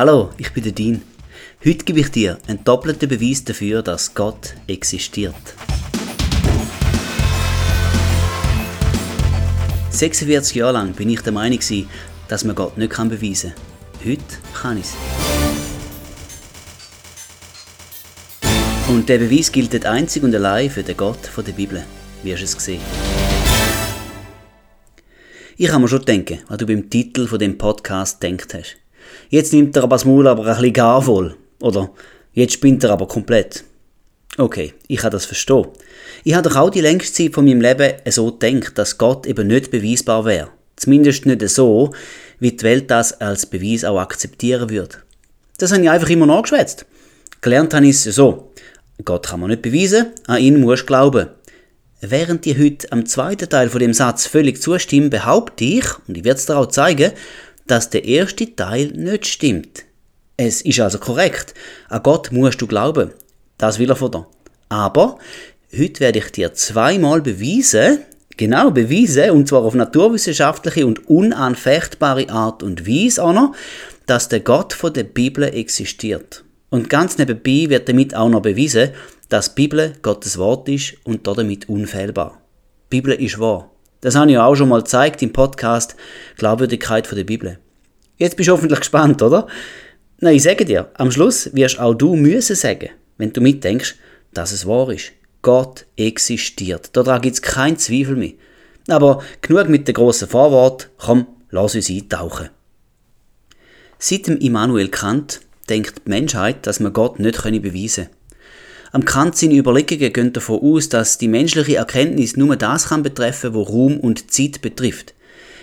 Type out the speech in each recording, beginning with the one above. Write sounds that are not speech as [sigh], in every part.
Hallo, ich bin der Dean. Heute gebe ich dir einen doppelten Beweis dafür, dass Gott existiert. 46 Jahre lang bin ich der Meinung, dass man Gott nicht beweisen kann. Heute kann ich es. Und der Beweis gilt einzig und allein für den Gott der Bibel. Wie hast du es gesehen? Ich kann mir schon denken, was du beim Titel von dem Podcast denkt hast. Jetzt nimmt er aber das Maul aber ein bisschen gar voll. Oder jetzt spinnt er aber komplett. Okay, ich kann das verstehen. Ich habe doch auch die längste Zeit von meinem Leben so gedacht, dass Gott eben nicht beweisbar wäre. Zumindest nicht so, wie die Welt das als Beweis auch akzeptieren würde. Das habe ich einfach immer nachgeschwätzt. Gelernt habe ich es so. Gott kann man nicht beweisen, an ihn muss glauben. Während ich heute am zweiten Teil von dem Satz völlig zustimme, behaupte ich, und ich werde es dir auch zeigen, dass der erste Teil nicht stimmt. Es ist also korrekt. An Gott musst du glauben. Das will er von dir. Aber heute werde ich dir zweimal beweisen, genau beweisen, und zwar auf naturwissenschaftliche und unanfechtbare Art und Weise auch noch, dass der Gott von der Bibel existiert. Und ganz nebenbei wird damit auch noch bewiesen, dass die Bibel Gottes Wort ist und damit unfehlbar. Die Bibel ist wahr. Das habe ich ja auch schon mal gezeigt im Podcast Glaubwürdigkeit der Bibel. Jetzt bist du hoffentlich gespannt, oder? Nein, ich sage dir, am Schluss wirst auch du müssen sagen, wenn du mitdenkst, dass es wahr ist. Gott existiert. Daran gibt es keinen Zweifel mehr. Aber genug mit dem grossen Vorwort, komm, lass uns eintauchen. Seit dem Immanuel Kant denkt die Menschheit, dass man Gott nicht beweisen können. Am Kant seine Überlegungen gehen davon aus, dass die menschliche Erkenntnis nur das kann betreffen, wo Raum und Zeit betrifft.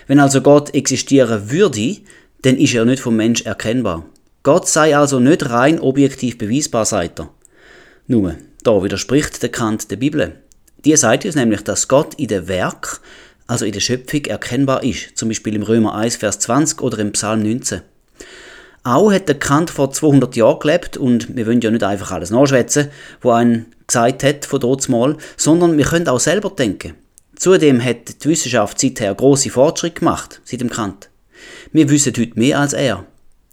Wenn also Gott existieren würde, dann ist er nicht vom Mensch erkennbar. Gott sei also nicht rein objektiv beweisbar, sagt er. Nun, da widerspricht der Kant der Bibel. Die sagt uns nämlich, dass Gott in der Werk, also in der Schöpfung, erkennbar ist, zum Beispiel im Römer 1, Vers 20 oder im Psalm 19. Auch hat der Kant vor 200 Jahren gelebt und wir wollen ja nicht einfach alles nachschwätzen, wo ein gesagt hat von dort mal, sondern wir können auch selber denken. Zudem hat die Wissenschaft seither große Fortschritte gemacht, seit dem Kant. Wir wissen heute mehr als er.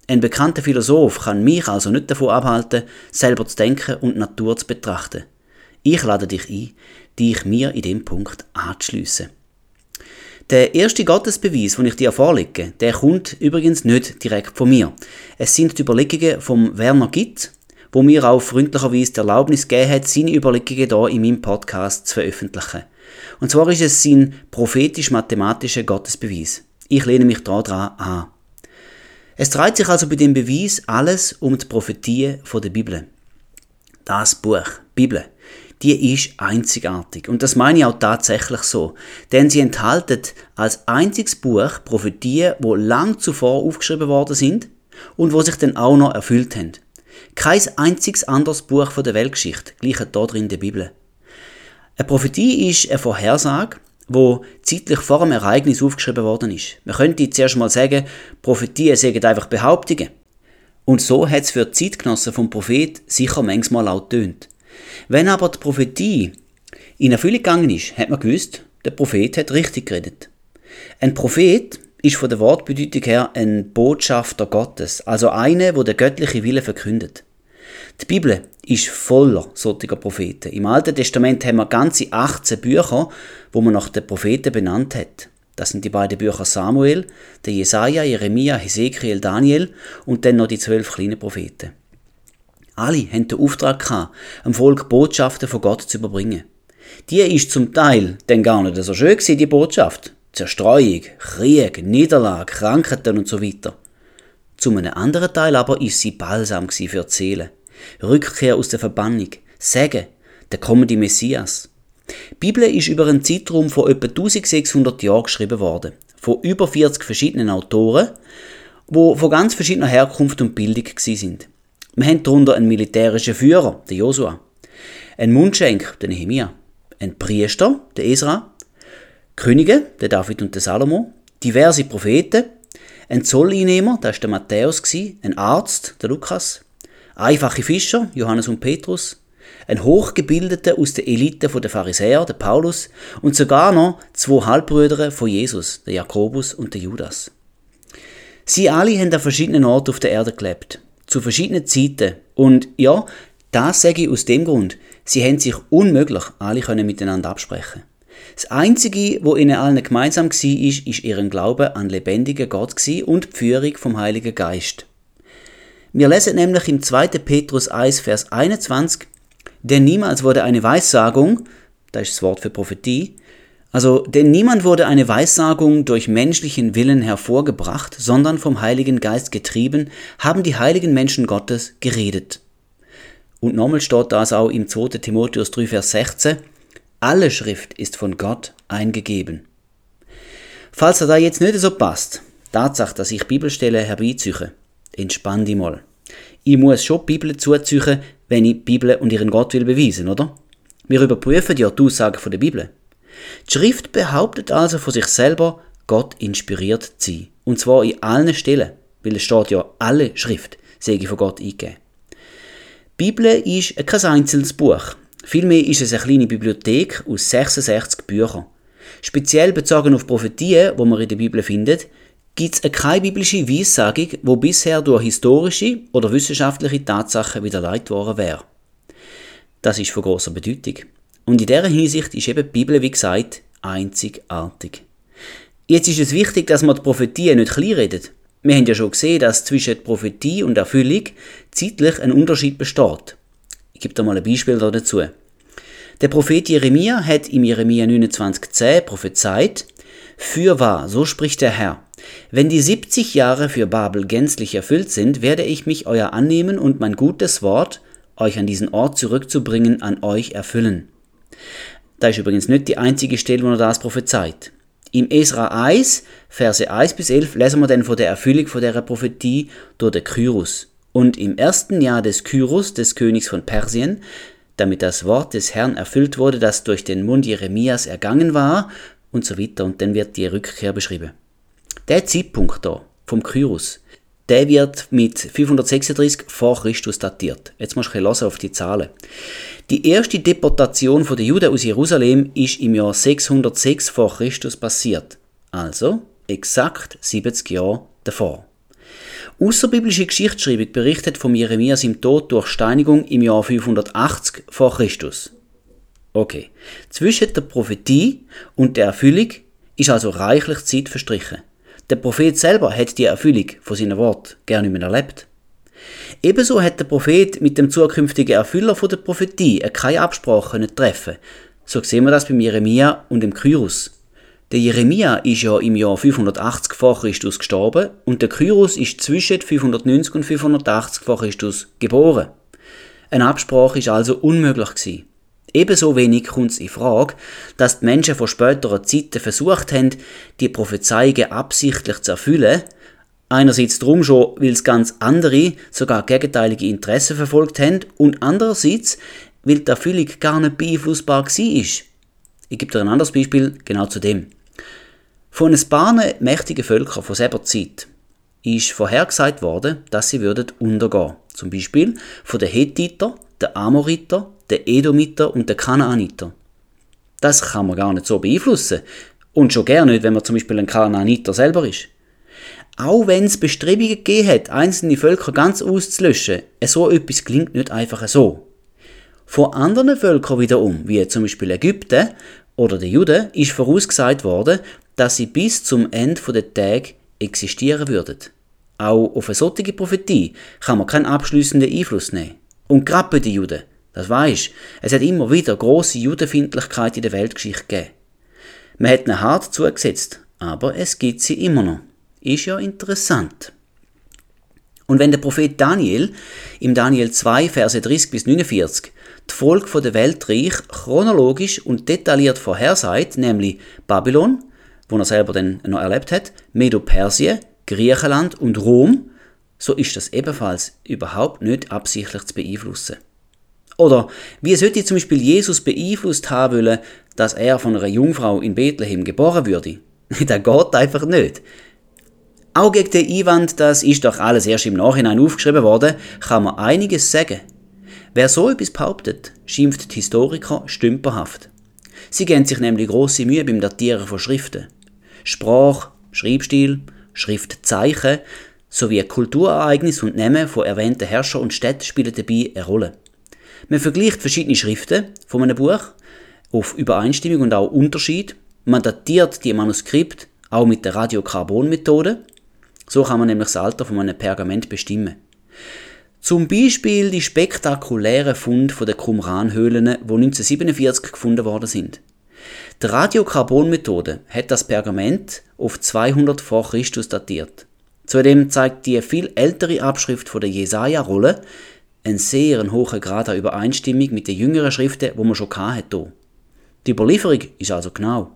Ein bekannter Philosoph kann mich also nicht davon abhalten, selber zu denken und Natur zu betrachten. Ich lade dich ein, dich mir in dem Punkt anzuschliessen. Der erste Gottesbeweis, den ich dir vorlege, der kommt übrigens nicht direkt von mir. Es sind die Überlegungen vom Werner Gitt, wo mir auch freundlicherweise die Erlaubnis gegeben hat, seine Überlegungen hier in meinem Podcast zu veröffentlichen. Und zwar ist es sein prophetisch-mathematischer Gottesbeweis. Ich lehne mich daran an. Es dreht sich also bei dem Beweis alles um die Prophetie der Bibel. Das Buch, Bibel, die ist einzigartig. Und das meine ich auch tatsächlich so. Denn sie enthalten als einziges Buch Prophetien, wo lang zuvor aufgeschrieben worden sind und wo sich dann auch noch erfüllt haben. Kein einziges anderes Buch von der Weltgeschichte gleicht da drin der Bibel. Eine Prophetie ist eine Vorhersage, wo zeitlich vor dem Ereignis aufgeschrieben worden ist. Man könnte zuerst mal sagen, Prophetien sind einfach Behauptungen. Und so hat es für die Zeitgenossen vom Prophet sicher manchmal auch tönt. Wenn aber die Prophetie in Erfüllung gegangen ist, hat man gewusst, der Prophet hat richtig geredet. Ein Prophet ist von der Wortbedeutung her ein Botschafter Gottes, also einer, wo der göttliche Wille verkündet. Die Bibel ist voller solcher Propheten. Im Alten Testament haben wir ganze 18 Bücher, wo man nach den Propheten benannt hat. Das sind die beiden Bücher Samuel, der Jesaja, Jeremia, Hesekiel, Daniel und dann noch die zwölf kleinen Propheten. Alle haben den Auftrag gehabt, dem Volk Botschaften von Gott zu überbringen. Die ist zum Teil dann gar nicht so schön gewesen, die Botschaft. Zerstreuung, Krieg, Niederlage, Krankheiten und so weiter. Zu einem anderen Teil aber ist sie Balsam für die Seele. Rückkehr aus der Verbannung, Segen, der kommende Messias. Die Bibel ist über einen Zeitraum von etwa 1600 Jahren geschrieben worden, von über 40 verschiedenen Autoren, wo von ganz verschiedener Herkunft und Bildung sind. Wir haben darunter einen militärischen Führer, den Josua, einen Mundschenk, den Nehemia, einen Priester, den Esra, Könige, den David und den Salomo, diverse Propheten, ein Zolleinnehmer, das war der Matthäus, ein Arzt, der Lukas, einfache Fischer, Johannes und Petrus, ein Hochgebildeter aus der Elite der Pharisäer, der Paulus, und sogar noch zwei Halbbrüder von Jesus, der Jakobus und der Judas. Sie alle haben an verschiedenen Orten auf der Erde gelebt, zu verschiedenen Zeiten. Und ja, das sage ich aus dem Grund, sie haben sich unmöglich alle können miteinander absprechen. Das Einzige, wo ihnen allen gemeinsam war, ist, ist ihren Glaube an lebendigen Gott und die Führung vom Heiligen Geist. Wir lesen nämlich im 2. Petrus 1, Vers 21, denn niemals wurde eine Weissagung, das ist das Wort für Prophetie, also, denn niemand wurde eine Weissagung durch menschlichen Willen hervorgebracht, sondern vom Heiligen Geist getrieben, haben die heiligen Menschen Gottes geredet. Und nochmal steht das auch im 2. Timotheus 3, Vers 16, alle Schrift ist von Gott eingegeben. Falls er da jetzt nicht so passt, Tatsache, dass ich Bibelstellen herbeiziehe, entspann dich mal. Ich muss schon die Bibel zuziehen, wenn ich die Bibel und ihren Gott will beweisen, oder? Wir überprüfen ja die Aussagen der Bibel. Die Schrift behauptet also von sich selber, Gott inspiriert zu sein. Und zwar in allen Stellen, weil es steht ja alle Schrift, sage von Gott eingegeben. Die Bibel ist kein einzelnes Buch. Vielmehr ist es eine kleine Bibliothek aus 66 Büchern. Speziell bezogen auf Prophetien, wo man in der Bibel findet, gibt es keine biblische Weissagung, wo bisher durch historische oder wissenschaftliche Tatsachen widerlegt worden wäre. Das ist von großer Bedeutung. Und in dieser Hinsicht ist eben die Bibel, wie gesagt, einzigartig. Jetzt ist es wichtig, dass man die Prophetie nicht kleinredet. Wir haben ja schon gesehen, dass zwischen Prophetie und Erfüllung zeitlich ein Unterschied besteht. Ich gebe da mal ein Beispiel dazu. Der Prophet Jeremia hat im Jeremia 29,10 prophezeit, Fürwahr, so spricht der Herr, wenn die 70 Jahre für Babel gänzlich erfüllt sind, werde ich mich euer annehmen und mein gutes Wort, euch an diesen Ort zurückzubringen, an euch erfüllen. Da ist übrigens nicht die einzige Stelle, wo er das prophezeit. Im Esra 1, Verse 1 bis 11, lesen wir dann von der Erfüllung von der Prophetie durch den Kyros. Und im ersten Jahr des Kyros, des Königs von Persien, damit das Wort des Herrn erfüllt wurde, das durch den Mund Jeremias ergangen war, und so weiter. Und dann wird die Rückkehr beschrieben. Der Zeitpunkt da, vom Kyros, der wird mit 536 vor Christus datiert. Jetzt musst du ein auf die Zahlen. Die erste Deportation der Juden aus Jerusalem ist im Jahr 606 vor Christus passiert. Also exakt 70 Jahre davor. Außerbiblische Geschichtsschreibung berichtet von Jeremias im Tod durch Steinigung im Jahr 580 vor Christus. Okay, zwischen der Prophetie und der Erfüllung ist also reichlich Zeit verstrichen. Der Prophet selber hat die Erfüllung von seinen Wort gerne nicht mehr erlebt. Ebenso hat der Prophet mit dem zukünftigen Erfüller von der Prophetie keine Absprache treffen. So sehen wir das beim Jeremia und dem Kyros. Der Jeremia ist ja im Jahr 580 vor Christus gestorben und der Kyros ist zwischen 590 und 580 vor Christus geboren. Eine Absprache ist also unmöglich gewesen. Ebenso wenig kommt es in Frage, dass die Menschen von späteren Zeiten versucht haben, die Prophezeiungen absichtlich zu erfüllen, Einerseits darum schon, weil es ganz andere, sogar gegenteilige Interessen verfolgt haben und andererseits, weil die Erfüllung gar nicht beeinflussbar war. Ich gebe dir ein anderes Beispiel genau zu dem. Von ein paar mächtigen Völkern von selber Zeit ist vorhergesagt worden, dass sie würden untergehen. Zum Beispiel von den Hethiter, den Amoriter, den Edomiter und den Kanaaniter. Das kann man gar nicht so beeinflussen. Und schon gar nicht, wenn man zum Beispiel ein Kanaaniter selber ist. Auch wenn es Bestrebungen gegeben hat, einzelne Völker ganz auszulöschen, so etwas klingt nicht einfach so. Von anderen Völkern wiederum, wie zum Beispiel Ägypten oder den Juden, ist vorausgesagt worden, dass sie bis zum Ende der Tage existieren würden. Auch auf eine solche Prophetie kann man keinen abschließenden Einfluss nehmen. Und gerade bei den Juden, das weisst, es hat immer wieder große Judenfindlichkeit in der Weltgeschichte gegeben. Man hat ihnen hart zugesetzt, aber es gibt sie immer noch. Ist ja interessant. Und wenn der Prophet Daniel im Daniel 2, Verse 30 bis 49 die Folge der Weltreich chronologisch und detailliert vorhersagt, nämlich Babylon, wo er selber dann noch erlebt hat, Medo-Persien, Griechenland und Rom, so ist das ebenfalls überhaupt nicht absichtlich zu beeinflussen. Oder wie sollte zum Beispiel Jesus beeinflusst haben wollen, dass er von einer Jungfrau in Bethlehem geboren würde? [laughs] das geht einfach nicht. Auch gegen den Einwand, das ist doch alles erst im Nachhinein aufgeschrieben worden, kann man einiges sagen. Wer so etwas behauptet, schimpft die Historiker stümperhaft. Sie geben sich nämlich große Mühe beim Datieren von Schriften. Sprache, Schreibstil, Schriftzeichen sowie Kulturereignisse und Namen von erwähnten Herrschern und Städten spielen dabei eine Rolle. Man vergleicht verschiedene Schriften von einem Buch auf Übereinstimmung und auch Unterschied. Man datiert die Manuskript auch mit der Radiokarbon-Methode. So kann man nämlich das Alter von einem Pergament bestimmen. Zum Beispiel die spektakulären Funde der Qumran-Höhlen, die 1947 gefunden worden sind. Die Radiokarbon-Methode hat das Pergament auf 200 vor Christus datiert. Zudem zeigt die viel ältere Abschrift von der Jesaja-Rolle einen sehr hohen Grad an Übereinstimmung mit den jüngeren Schriften, wo man schon hatte. Die Überlieferung ist also genau.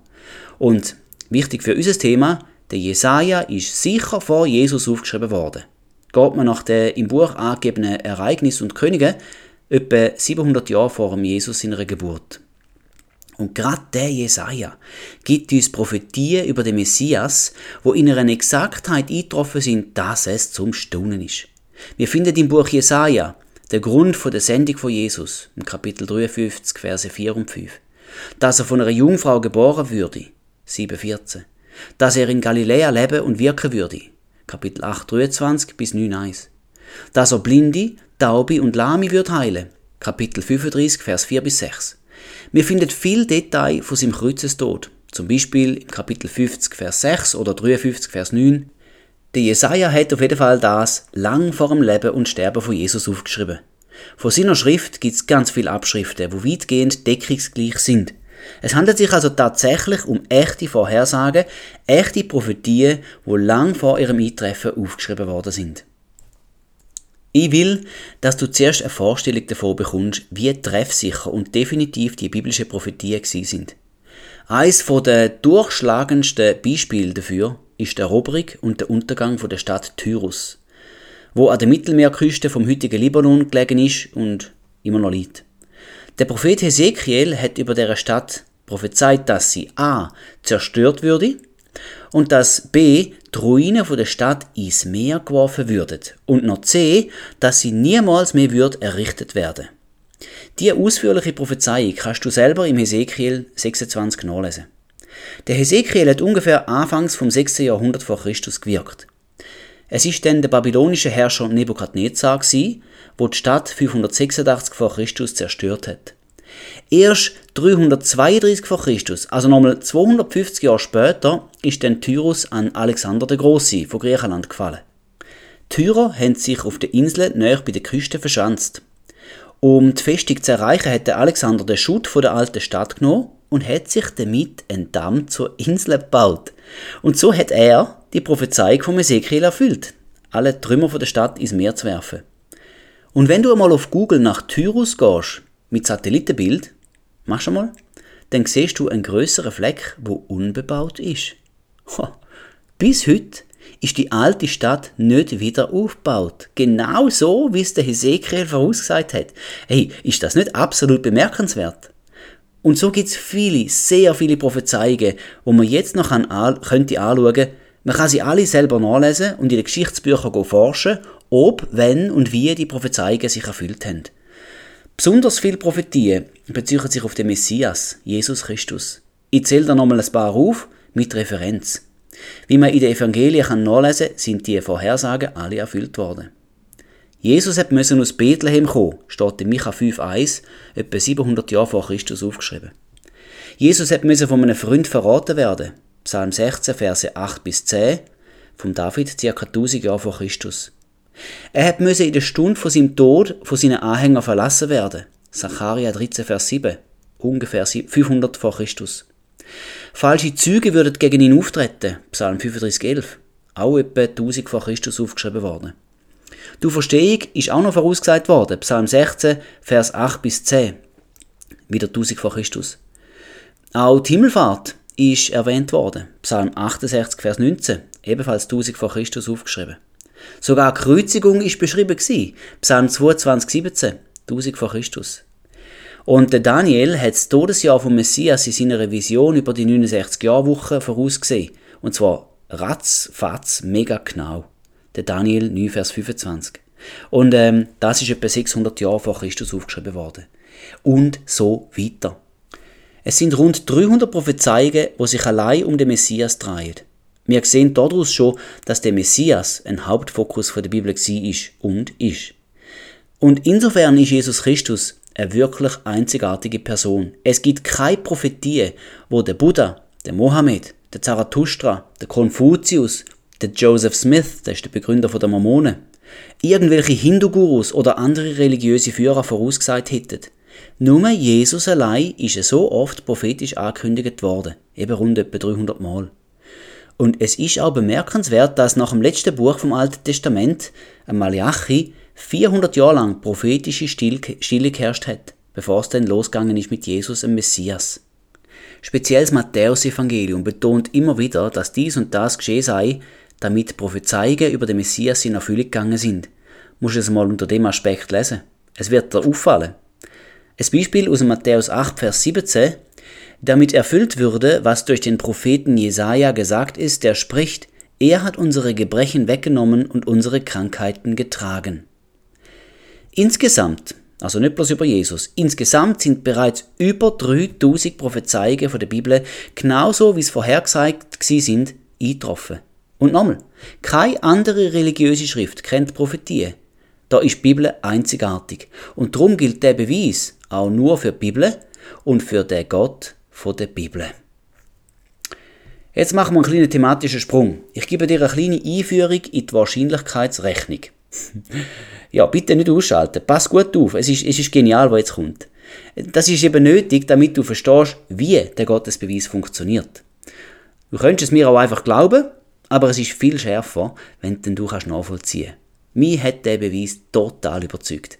Und wichtig für unser Thema, der Jesaja ist sicher vor Jesus aufgeschrieben worden. Geht man nach den im Buch angegebenen Ereignissen und Königen, etwa 700 Jahre vor Jesus seiner Geburt. Und gerade der Jesaja gibt uns Prophetien über den Messias, wo in einer Exaktheit eingetroffen sind, dass es zum Staunen ist. Wir finden im Buch Jesaja den Grund der Sendung von Jesus, im Kapitel 53, Verse 4 und 5. Dass er von einer Jungfrau geboren würde, 7,14. Dass er in Galiläa leben und wirken würde, Kapitel 8, 23 bis 9, 1. Dass er Blinde, Taube und Lahme wird heilen, Kapitel 35, Vers 4 bis 6. Wir finden viel Detail von seinem Kreuzestod, zum Beispiel im Kapitel 50, Vers 6 oder 53, Vers 9. Der Jesaja hat auf jeden Fall das lang vor dem Leben und Sterben von Jesus aufgeschrieben. Von seiner Schrift gibt es ganz viele Abschriften, wo weitgehend deckungsgleich sind. Es handelt sich also tatsächlich um echte Vorhersagen, echte Prophetien, wo lang vor ihrem Eintreffen aufgeschrieben worden sind. Ich will, dass du zuerst eine Vorstellung davon bekommst, wie treffsicher und definitiv die biblischen Prophetien sind. Eines der durchschlagendsten Beispiele dafür ist die Eroberung und der Untergang der Stadt Tyrus, wo an der Mittelmeerküste vom heutigen Libanon gelegen ist und immer noch liegt. Der Prophet Hesekiel hat über der Stadt prophezeit, dass sie a. zerstört würde und dass b. die Ruinen der Stadt ins Meer geworfen würden und noch c. dass sie niemals mehr wird errichtet werden. Diese ausführliche Prophezeiung kannst du selber im Hesekiel 26 nachlesen. Der Hesekiel hat ungefähr anfangs vom 6. Jahrhundert vor Christus gewirkt. Es ist dann der babylonische Herrscher Nebukadnezar, wo die Stadt 586 vor Christus zerstört hat. Erst 332 vor Christus, also nochmal 250 Jahre später, ist dann Tyrus an Alexander der Große von Griechenland gefallen. Tyrer haben sich auf der Insel näher bei der Küste verschanzt. Um die Festung zu erreichen, hat Alexander den Schutt von der alten Stadt genommen und hat sich damit einen Damm zur Insel gebaut. Und so hat er die Prophezeiung von Ezekiel erfüllt, alle Trümmer von der Stadt ins Meer zu werfen. Und wenn du einmal auf Google nach Tyrus gehst, mit Satellitenbild, machst du mal, dann siehst du einen größeren Fleck, wo unbebaut ist. Bis heute ist die alte Stadt nicht wieder aufgebaut. Genau so, wie es der Hesekiel vorausgesagt hat. Hey, ist das nicht absolut bemerkenswert? Und so gibt es viele, sehr viele Prophezeiungen, wo man jetzt noch an, könnte anschauen Man kann sie alle selber nachlesen und in den Geschichtsbüchern forschen, ob, wenn und wie die Prophezeiungen sich erfüllt haben. Besonders viele Prophetien beziehen sich auf den Messias, Jesus Christus. Ich zähle da nochmal ein paar auf mit Referenz. Wie man in den Evangelien nachlesen kann, sind die Vorhersagen alle erfüllt worden. Jesus hat müssen aus Bethlehem kommen, steht in Micha 5,1, etwa 700 Jahre vor Christus aufgeschrieben. Jesus hat müssen von einem Freund verraten werden, Psalm 16, Verse 8 bis 10, von David, ca. 1000 Jahre vor Christus. Er hat müsse in der Stunde von seinem Tod von seinen Anhängern verlassen werden. Zacharia 13, Vers 7, ungefähr 500 vor Christus. Falsche Züge würden gegen ihn auftreten. Psalm 35, 11, auch etwa 1000 vor Christus aufgeschrieben worden. Die Verstehung ist auch noch vorausgesagt worden. Psalm 16, Vers 8 bis 10. Wieder 1000 vor Christus. Auch die Himmelfahrt ist erwähnt worden. Psalm 68, Vers 19. Ebenfalls 1000 vor Christus aufgeschrieben. Sogar die Kreuzigung ist beschrieben gewesen. Psalm 22, 17, 1000 vor Christus. Und der Daniel hat das Todesjahr vom Messias in seiner Vision über die 69 Jahrwoche vorausgesehen. Und zwar ratzfatz, mega genau. Der Daniel 9, Vers 25. Und ähm, das ist etwa 600 Jahre vor Christus aufgeschrieben worden. Und so weiter. Es sind rund 300 Prophezeiungen, die sich allein um den Messias drehen. Wir sehen daraus schon, dass der Messias ein Hauptfokus der Bibel war und ist. Und insofern ist Jesus Christus eine wirklich einzigartige Person. Es gibt keine Prophetie, wo der Buddha, der Mohammed, der Zarathustra, der Konfuzius, der Joseph Smith, der ist der Begründer der Mormonen, irgendwelche Hindu-Gurus oder andere religiöse Führer vorausgesagt hätten. Nur Jesus allein ist so oft prophetisch angekündigt worden, eben rund etwa 300 Mal. Und es ist auch bemerkenswert, dass nach dem letzten Buch vom Alten Testament, Malachi, 400 Jahre lang prophetische Stille geherrscht hat, bevor es dann losgegangen ist mit Jesus, dem Messias. Speziell das Matthäus-Evangelium betont immer wieder, dass dies und das geschehen sei, damit Prophezeiungen über den Messias in Erfüllung gegangen sind. Muss es mal unter dem Aspekt lesen. Es wird dir auffallen. Ein Beispiel aus Matthäus 8, Vers 17. Damit erfüllt würde, was durch den Propheten Jesaja gesagt ist, der spricht, er hat unsere Gebrechen weggenommen und unsere Krankheiten getragen. Insgesamt, also nicht bloß über Jesus, insgesamt sind bereits über 3000 Prophezeiungen von der Bibel, genauso wie es vorhergesagt sind, eingetroffen. Und nochmal, keine andere religiöse Schrift kennt Prophetie. Da ist die Bibel einzigartig. Und darum gilt der Beweis auch nur für die Bibel und für den Gott von der Bibel. Jetzt machen wir einen kleinen thematischen Sprung. Ich gebe dir eine kleine Einführung in die Wahrscheinlichkeitsrechnung. [laughs] ja, bitte nicht ausschalten. Pass gut auf. Es ist, es ist genial, was jetzt kommt. Das ist eben nötig, damit du verstehst, wie der Gottesbeweis funktioniert. Du könntest es mir auch einfach glauben aber es ist viel schärfer, wenn du kannst nachvollziehen Mich hat der Beweis total überzeugt.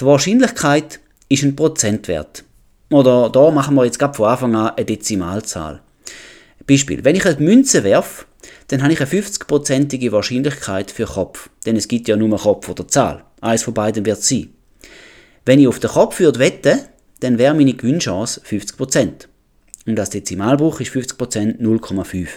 Die Wahrscheinlichkeit ist ein Prozentwert. Oder da machen wir jetzt gerade von Anfang an eine Dezimalzahl. Beispiel, wenn ich eine Münze werfe, dann habe ich eine 50-prozentige Wahrscheinlichkeit für Kopf. Denn es gibt ja nur Kopf oder Zahl. Eins von beiden wird sein. Wenn ich auf den Kopf würde wetten, dann wäre meine Gewinnchance 50%. Und das Dezimalbruch ist 50% 0,5.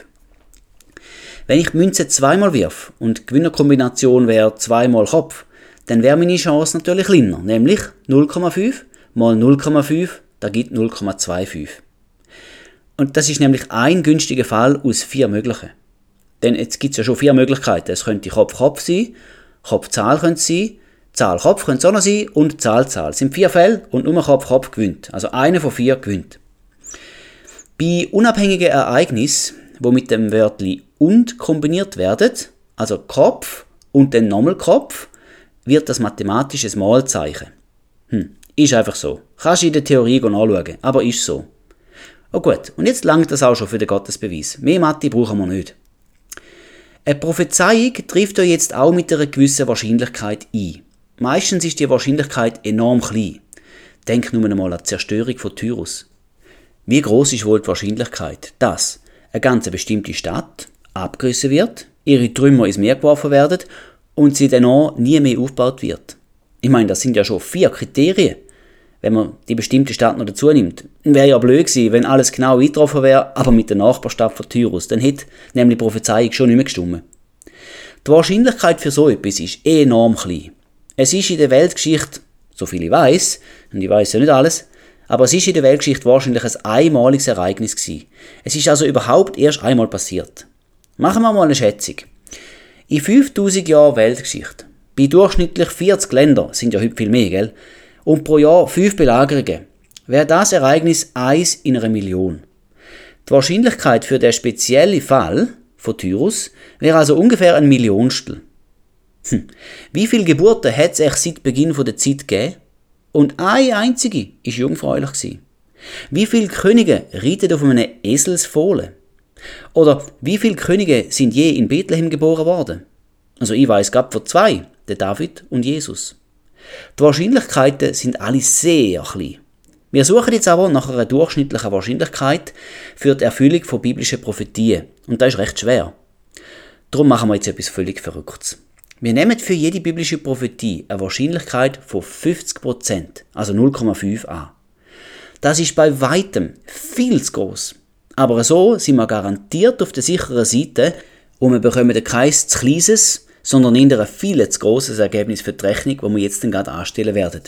Wenn ich Münze zweimal wirf und die Gewinnerkombination wäre zweimal Kopf, dann wäre meine Chance natürlich kleiner, nämlich 0,5 mal 0,5, da gibt 0,25. Und das ist nämlich ein günstiger Fall aus vier möglichen. Denn jetzt gibt es ja schon vier Möglichkeiten. Es könnte Kopf-Kopf sein, Kopf-Zahl könnte sein, Zahl-Kopf könnte es auch noch sein und Zahl-Zahl. Es sind vier Fälle und nur Kopf-Kopf gewinnt. Also eine von vier gewinnt. Bei unabhängigen Ereignissen, wo mit dem Wörtli und kombiniert werden, also Kopf und dann nochmal Kopf, wird das mathematisches Malzeichen. Hm, ist einfach so. Kannst du in der Theorie anschauen, aber ist so. Oh gut, und jetzt langt das auch schon für den Gottesbeweis. Mehr Mathe brauchen wir nicht. Eine Prophezeiung trifft euch jetzt auch mit einer gewissen Wahrscheinlichkeit ein. Meistens ist die Wahrscheinlichkeit enorm klein. Denk nur einmal an die Zerstörung von Tyrus. Wie groß ist wohl die Wahrscheinlichkeit, dass eine ganz bestimmte Stadt abgerissen wird, ihre Trümmer ins Meer geworfen werden und sie dann auch nie mehr aufgebaut wird. Ich meine, das sind ja schon vier Kriterien, wenn man die bestimmte Stadt noch dazu nimmt. Wäre ja blöd gewesen, wenn alles genau eingetroffen wäre, aber mit der Nachbarstadt von Tyrus. Dann hätte nämlich die Prophezeiung schon nicht mehr gestimmt. Die Wahrscheinlichkeit für so etwas ist enorm klein. Es ist in der Weltgeschichte, so viel ich weiß, und ich weiß ja nicht alles, aber es ist in der Weltgeschichte wahrscheinlich ein einmaliges Ereignis gewesen. Es ist also überhaupt erst einmal passiert. Machen wir mal eine Schätzung. In 5000 Jahren Weltgeschichte, bei durchschnittlich 40 Ländern, sind ja heute viel mehr, gell? Und pro Jahr 5 Belagerungen, wäre das Ereignis 1 in einer Million. Die Wahrscheinlichkeit für den speziellen Fall von Tyrus wäre also ungefähr ein Millionstel. Hm. Wie viele Geburten hat es seit Beginn der Zeit gegeben? Und eine einzige ist jungfräulich Wie viele Könige reiten auf einem Eselsfohlen? Oder wie viele Könige sind je in Bethlehem geboren worden? Also ich weiß gab von zwei, der David und Jesus. Die Wahrscheinlichkeiten sind alle sehr klein. Wir suchen jetzt aber nach einer durchschnittlichen Wahrscheinlichkeit für die Erfüllung von biblischen Prophetien. Und das ist recht schwer. Darum machen wir jetzt etwas völlig Verrücktes. Wir nehmen für jede biblische Prophetie eine Wahrscheinlichkeit von 50%, also 0,5 an. Das ist bei weitem viel zu groß. Aber so sind wir garantiert auf der sicheren Seite und wir bekommen kein zu kleines, sondern eher ein viel zu grosses Ergebnis für die Rechnung, das wir jetzt dann gerade anstellen werden.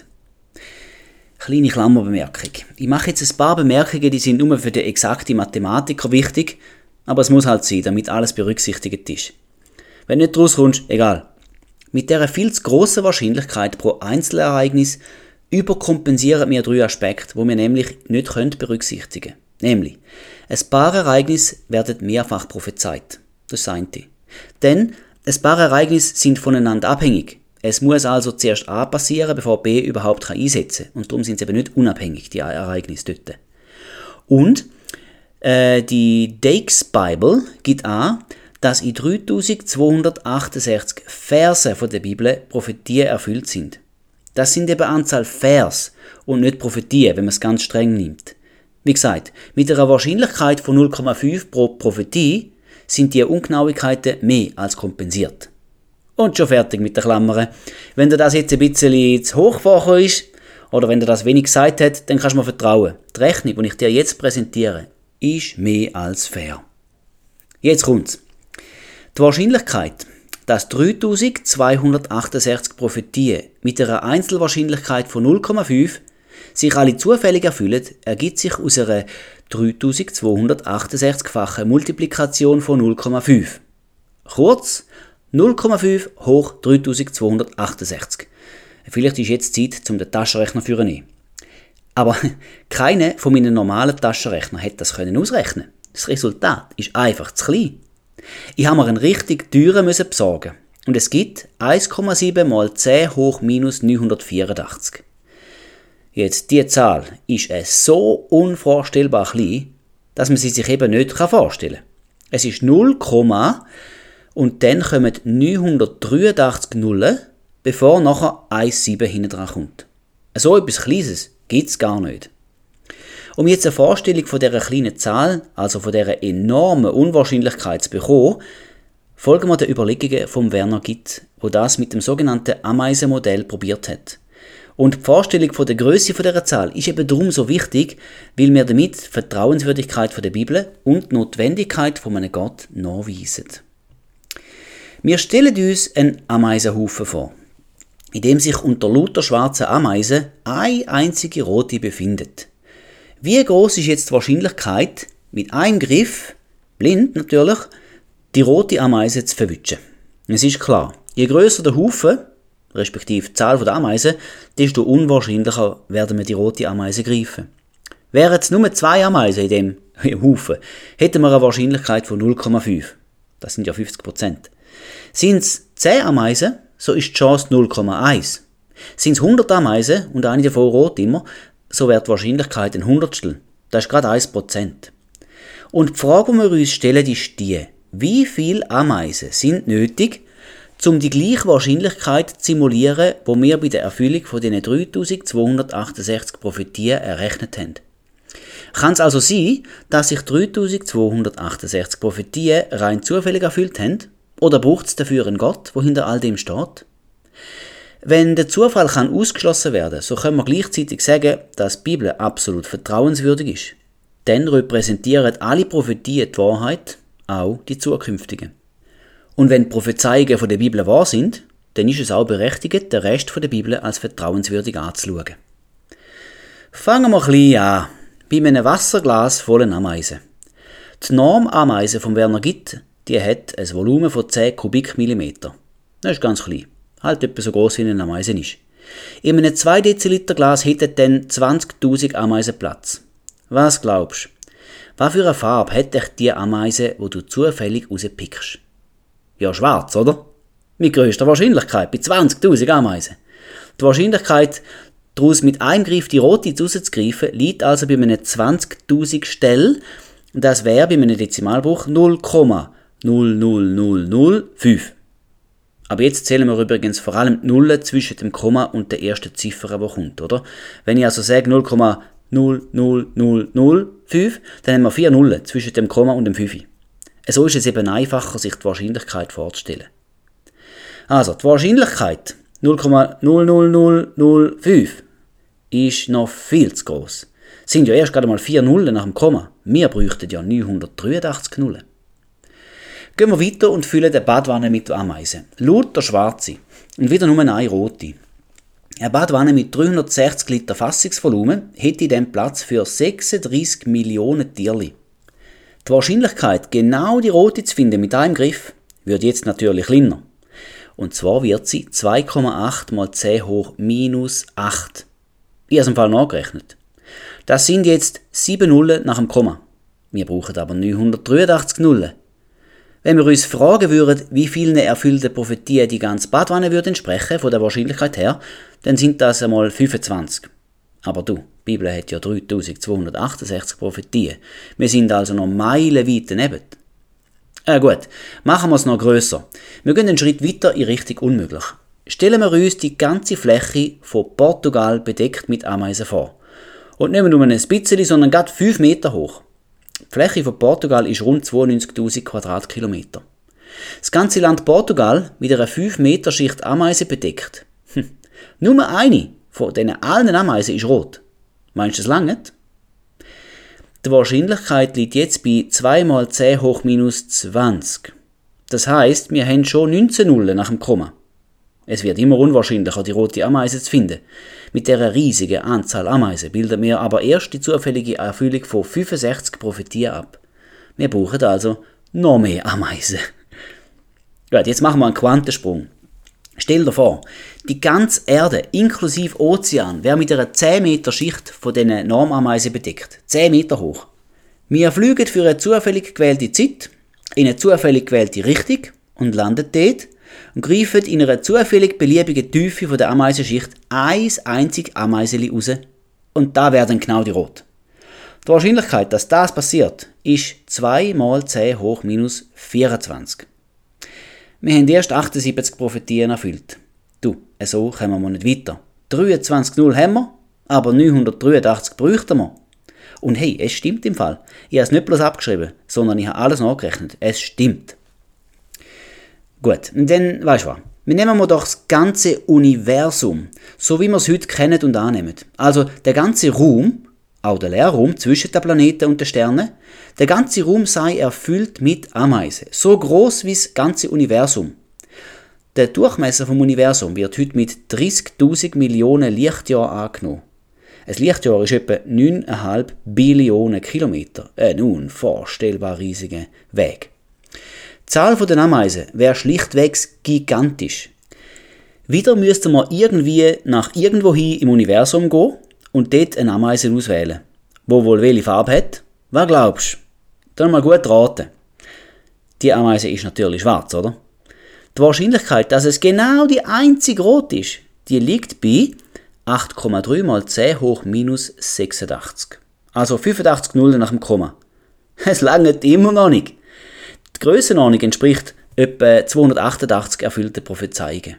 Kleine Klammerbemerkung. Ich mache jetzt ein paar Bemerkungen, die sind nur für den exakten Mathematiker wichtig, aber es muss halt sein, damit alles berücksichtigt ist. Wenn nicht rauskommst, egal. Mit dieser viel zu grossen Wahrscheinlichkeit pro Einzelereignis überkompensieren wir drei Aspekte, wo wir nämlich nicht berücksichtigen können. Nämlich, ein paar Ereignisse werden mehrfach prophezeit. Das eine. Denn ein paar Ereignisse sind voneinander abhängig. Es muss also zuerst A passieren, bevor B überhaupt einsetzen kann. Und darum sind sie eben nicht unabhängig, die Ereignisse dort. Und äh, die Dakes Bible gibt an, dass in 3268 Verse von der Bibel Prophetien erfüllt sind. Das sind eben Anzahl Vers und nicht Prophetien, wenn man es ganz streng nimmt. Wie gesagt, mit einer Wahrscheinlichkeit von 0,5 pro Prophetie sind die Ungenauigkeiten mehr als kompensiert. Und schon fertig mit der Klammern. Wenn dir das jetzt ein bisschen zu hoch vorkommt ist, oder wenn dir das wenig gesagt hat, dann kannst du mir vertrauen. Die Rechnung, die ich dir jetzt präsentiere, ist mehr als fair. Jetzt kommt's. Die Wahrscheinlichkeit, dass 3268 Prophetien mit einer Einzelwahrscheinlichkeit von 0,5 sich alle zufällig erfüllen, ergibt sich aus einer 3268-fachen Multiplikation von 0,5. Kurz 0,5 hoch 3268. Vielleicht ist jetzt Zeit, um den Taschenrechner zu nehmen. Aber [laughs] keine von meinen normalen Taschenrechnern hätte das können ausrechnen. Das Resultat ist einfach zu klein. Ich habe mir einen richtig teuren müssen besorgen. Und es gibt 1,7 mal 10 hoch minus 984. Jetzt, diese Zahl ist so unvorstellbar klein, dass man sie sich eben nicht vorstellen kann. Es ist 0, und dann kommen 983 Nullen, bevor nachher 1,7 hinten dran kommt. So etwas Kleines gibt es gar nicht. Um jetzt eine Vorstellung von dieser kleinen Zahl, also von dieser enormen Unwahrscheinlichkeit zu bekommen, folgen wir den Überlegungen von Werner Gitt, wo das mit dem sogenannten Ameisenmodell probiert hat. Und die Vorstellung von der Größe von dieser Zahl ist eben darum so wichtig, weil wir damit die Vertrauenswürdigkeit von der Bibel und die Notwendigkeit von einem Gott nachweisen. Wir stellen uns einen Ameisenhaufen vor, in dem sich unter lauter schwarzen Ameisen eine einzige rote befindet. Wie groß ist jetzt die Wahrscheinlichkeit, mit einem Griff, blind natürlich, die rote Ameise zu verwischen? Es ist klar, je größer der Haufen, respektive die Zahl der Ameisen, desto unwahrscheinlicher werden wir die rote Ameise greifen. Wären es nur zwei Ameisen in dem [laughs] Haufen, hätten wir eine Wahrscheinlichkeit von 0,5. Das sind ja 50 Prozent. Sind es 10 Ameisen, so ist die Chance 0,1. Sind es 100 Ameisen und eine davon rot immer, so wird die Wahrscheinlichkeit ein Hundertstel. Das ist gerade 1 Prozent. Und die Frage, die wir uns stellen, ist die, wie viele Ameisen sind nötig, um die gleiche Wahrscheinlichkeit zu simulieren, wo wir bei der Erfüllung von diesen 3268 Prophetien errechnet haben. Kann es also sein, dass sich 3268 Prophetien rein zufällig erfüllt haben? Oder braucht es dafür einen Gott, wo hinter all dem steht? Wenn der Zufall kann ausgeschlossen werden, so können wir gleichzeitig sagen, dass die Bibel absolut vertrauenswürdig ist. Denn repräsentieren alle Prophetien die Wahrheit, auch die zukünftigen. Und wenn Prophezeiungen von der Bibel wahr sind, dann ist es auch berechtigt, den Rest von der Bibel als vertrauenswürdig anzuschauen. Fangen wir klein an, bei einem Wasserglas vollen Ameisen. Die Normameise von Werner Gitt, die hat ein Volumen von 10 Kubikmillimeter. Das ist ganz klein, halt etwa so groß wie eine Ameise ist. In einem 2 Deziliter Glas hätten dann 20.000 Ameisen Platz. Was glaubst du? Was für eine Farbe hätte die Ameise, wo du zufällig rauspickst? Ja, schwarz, oder? Mit größter Wahrscheinlichkeit, bei 20.000 Ameisen. Die Wahrscheinlichkeit, daraus mit einem Griff die rote rauszugreifen, liegt also bei einem 20.000 Stell. Das wäre bei einem Dezimalbruch 0,00005. Aber jetzt zählen wir übrigens vor allem die Nullen zwischen dem Komma und der ersten Ziffer, die kommt, oder? Wenn ich also sage 0,00005, dann haben wir vier Nullen zwischen dem Komma und dem 5. So ist es eben einfacher, sich die Wahrscheinlichkeit vorzustellen. Also, die Wahrscheinlichkeit 0,00005 ist noch viel zu groß. Sind ja erst gerade mal vier Nullen nach dem Komma. Wir bräuchten ja 983 Nullen. Gehen wir weiter und füllen die Badwanne mit Ameisen. Lauter schwarze und wieder nur eine rote. Eine Badwanne mit 360 Liter Fassungsvolumen hätte dann Platz für 36 Millionen Tierli. Die Wahrscheinlichkeit, genau die rote zu finden mit einem Griff, wird jetzt natürlich kleiner. Und zwar wird sie 2,8 mal 10 hoch minus 8. Ich habe es Fall nachgerechnet. Das sind jetzt 7 Nullen nach dem Komma. Wir brauchen aber 983 Nullen. Wenn wir uns fragen würden, wie vielen erfüllten Prophetien die ganze Badwanne würde entsprechen, von der Wahrscheinlichkeit her, dann sind das einmal 25. Aber du, die Bibel hat ja 3268 Prophetien. Wir sind also noch meilenweit daneben. Äh gut, machen wir es noch grösser. Wir gehen einen Schritt weiter in Richtung unmöglich. Stellen wir uns die ganze Fläche von Portugal bedeckt mit Ameisen vor. Und nicht nur ein bisschen, sondern gerade 5 Meter hoch. Die Fläche von Portugal ist rund 92.000 Quadratkilometer. Das ganze Land Portugal mit einer 5 Meter Schicht Ameisen bedeckt. Hm. Nur eine von diesen allen Ameisen ist rot. Meinst du, das lange? Die Wahrscheinlichkeit liegt jetzt bei 2 mal 10 hoch minus 20. Das heißt, wir haben schon 19 Nullen nach dem Komma. Es wird immer unwahrscheinlicher, die rote Ameise zu finden. Mit der riesigen Anzahl Ameisen bilden wir aber erst die zufällige Erfüllung von 65 Prophetien ab. Wir brauchen also noch mehr Ameisen. Gut, jetzt machen wir einen Quantensprung. Stell dir vor, die ganze Erde, inklusive Ozean, wäre mit einer 10 Meter Schicht von diesen Normameisen bedeckt. 10 Meter hoch. Wir fliegen für eine zufällig gewählte Zeit, in eine zufällig gewählte Richtung und landen dort und greifen in einer zufällig beliebigen Tiefe von der Ameisenschicht ein einzig Ameiseli raus. Und da werden genau die Rot. Die Wahrscheinlichkeit, dass das passiert, ist 2 mal 10 hoch minus 24. Wir haben erst 78 Prophetien erfüllt. Du, so kommen wir nicht weiter. 23-0 haben wir, aber 983 bräuchten wir. Und hey, es stimmt im Fall. Ich habe es nicht bloß abgeschrieben, sondern ich habe alles nachgerechnet. Es stimmt. Gut, und dann, weißt du was? Wir nehmen wir doch das ganze Universum, so wie wir es heute kennen und annehmen. Also der ganze Raum, auch der Leerraum zwischen den Planeten und den Sternen, der ganze Raum sei erfüllt mit Ameisen, so groß wie das ganze Universum. Der Durchmesser vom Universum wird heute mit 30.000 Millionen Lichtjahren angenommen. Ein Lichtjahr ist etwa 9,5 Billionen Kilometer. Ein unvorstellbar riesiger Weg. Die Zahl der Ameisen wäre schlichtweg gigantisch. Wieder müsste man irgendwie nach irgendwo hin im Universum gehen und dort eine Ameise auswählen. Wo wohl welche Farbe hat? Was glaubst du? Dann mal gut raten. Die Ameise ist natürlich schwarz, oder? Die Wahrscheinlichkeit, dass es genau die einzige rot ist, die liegt bei 8,3 mal 10 hoch minus 86. Also 85 Nullen nach dem Komma. [laughs] Es langt immer noch nicht. Die Grössenordnung entspricht etwa 288 erfüllten Prophezeiungen.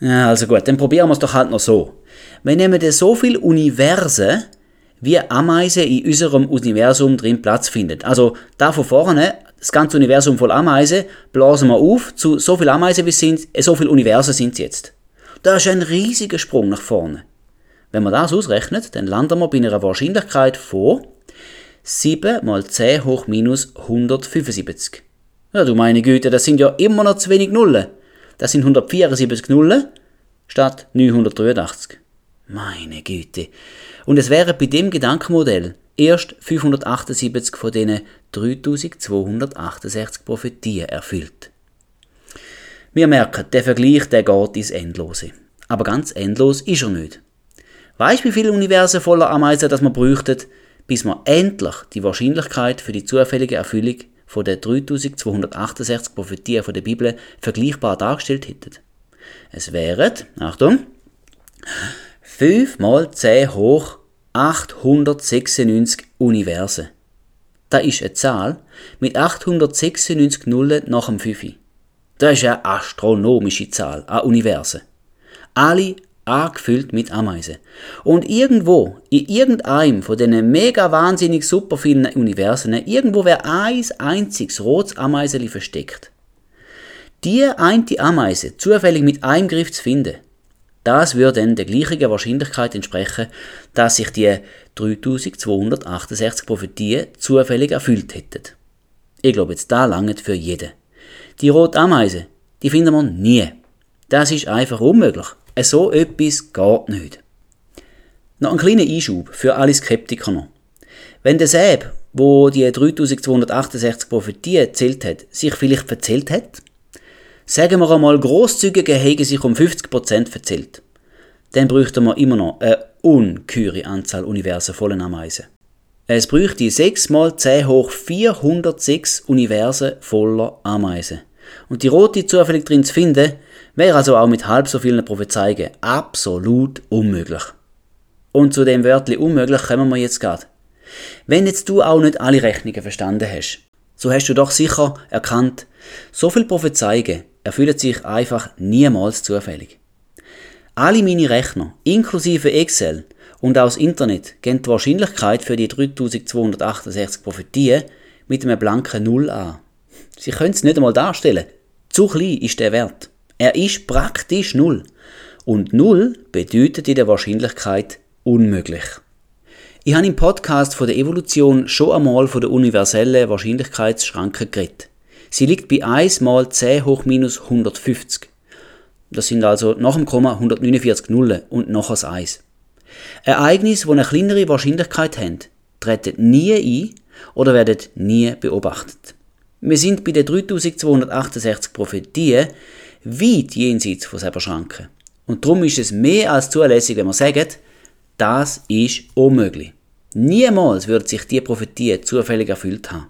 Also gut, dann probieren wir es doch halt noch so. Wir nehmen so viele Universen, wie Ameisen in unserem Universum drin Platz finden. Also da von vorne, das ganze Universum voll Ameisen, blasen wir auf zu so viel Ameisen wie sind, äh, so viele Universen sind es jetzt. Das ist ein riesiger Sprung nach vorne. Wenn man das ausrechnet, dann landen wir bei einer Wahrscheinlichkeit von 7 mal 10 hoch minus 175. Ja, du meine Güte, das sind ja immer noch zu wenig Nullen. Das sind 174 Nullen statt 983. Meine Güte. Und es wären bei dem Gedankenmodell erst 578 von diesen 3268 Prophetien erfüllt. Wir merken, der Vergleich der geht ins Endlose. Aber ganz endlos ist er nicht. Weißt du, wie viele Universen voller Ameisen das man bräuchten, bis wir endlich die Wahrscheinlichkeit für die zufällige Erfüllung von den 3268 Prophetien von der Bibel vergleichbar dargestellt hätten? Es wären, Achtung, 5 mal 10 hoch 896 Universen. Das ist eine Zahl mit 896 Nullen nach dem 5. Das ist eine astronomische Zahl an Universen. Alle angefüllt mit Ameisen. Und irgendwo, in irgendeinem von diesen mega wahnsinnig super vielen Universen, irgendwo wäre ein einziges rotes Ameiseli versteckt. Die eine Ameise zufällig mit einem Griff zu finden, das würde dann der gleichen Wahrscheinlichkeit entsprechen, dass sich die 3268 Prophetien zufällig erfüllt hätten. Ich glaube, jetzt da langt für jeden. Die rote Ameise, die finden wir nie. Das ist einfach unmöglich. So etwas geht nicht. Noch ein kleiner Einschub für alle Skeptiker noch. Wenn der Säb wo die 3268 Prophetien erzählt hat, sich vielleicht verzählt hat? Sagen wir einmal, grosszügige hege sich um 50% verzählt. Dann bräuchten wir immer noch eine ungeheure Anzahl Universen vollen Ameisen. Es bräuchte 6 mal 10 hoch 406 Universen voller Ameisen. Und die rote zufällig drin zu finden, wäre also auch mit halb so vielen Prophezeiungen absolut unmöglich. Und zu dem Wörtli unmöglich kommen wir jetzt gerade. Wenn jetzt du auch nicht alle Rechnungen verstanden hast, so hast du doch sicher erkannt, so viele Prophezeiungen erfüllen sich einfach niemals zufällig. Alle meine Rechner, inklusive Excel und auch das Internet, geben die Wahrscheinlichkeit für die 3268 Prophetien mit einem blanken Null an. Sie können es nicht einmal darstellen. Zu klein ist der Wert. Er ist praktisch Null. Und Null bedeutet in der Wahrscheinlichkeit unmöglich. Ich habe im Podcast von der Evolution schon einmal von der universellen Wahrscheinlichkeitsschranke geredet. Sie liegt bei 1 mal 10 hoch minus 150. Das sind also nach dem Komma 149 Nullen und noch ein 1. Ereignisse, die eine kleinere Wahrscheinlichkeit haben, treten nie ein oder werden nie beobachtet. Wir sind bei den 3268 Prophetien weit jenseits von selber Schranken. Und darum ist es mehr als zulässig, wenn wir sagen, das ist unmöglich. Niemals würde sich die Prophetie zufällig erfüllt haben.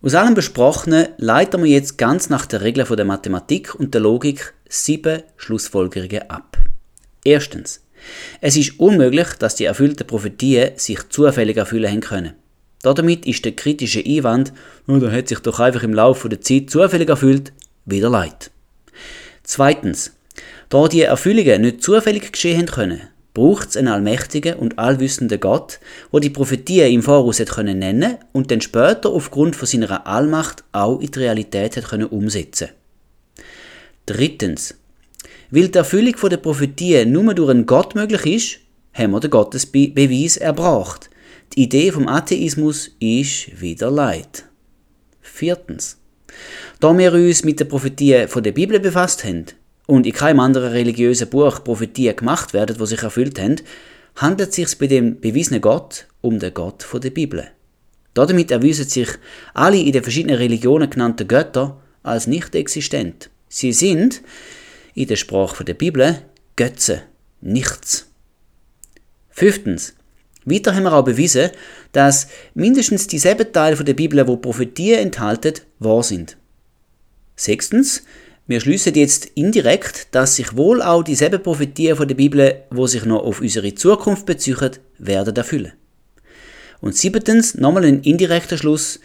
Aus allem Besprochenen leiten wir jetzt ganz nach der Regel der Mathematik und der Logik sieben Schlussfolgerungen ab. Erstens. Es ist unmöglich, dass die erfüllten Prophetien sich zufällig erfüllen haben können. Damit ist der kritische Einwand, oh, da hat sich doch einfach im Laufe der Zeit zufällig erfüllt, wieder leid. Zweitens, da die Erfüllungen nicht zufällig geschehen können, braucht es einen allmächtigen und allwissenden Gott, wo die Prophetie im Voraus hat können nennen und dann später aufgrund von seiner Allmacht auch in die Realität hat können umsetzen. Drittens, weil die Erfüllung der Prophetie nur durch einen Gott möglich ist, haben wir den Gottesbeweis erbracht. Die Idee vom Atheismus ist wieder Leid. Viertens. Da wir uns mit der Prophetie von der Bibel befasst haben und in keinem anderen religiösen Buch Prophetien gemacht werden, die sich erfüllt haben, handelt es sich bei dem bewiesenen Gott um den Gott der Bibel. Damit erweisen sich alle in den verschiedenen Religionen genannten Götter als nicht existent. Sie sind, in der Sprache der Bibel, Götze, nichts. Fünftens. Weiter haben wir auch bewiesen, dass mindestens dieselben Teile der Bibel, wo Prophetien enthalten, wahr sind. Sechstens, wir schließen jetzt indirekt, dass sich wohl auch dieselben Prophetien von der Bibel, wo sich noch auf unsere Zukunft beziehen, werden erfüllen. Und siebtens, nochmal ein indirekter Schluss,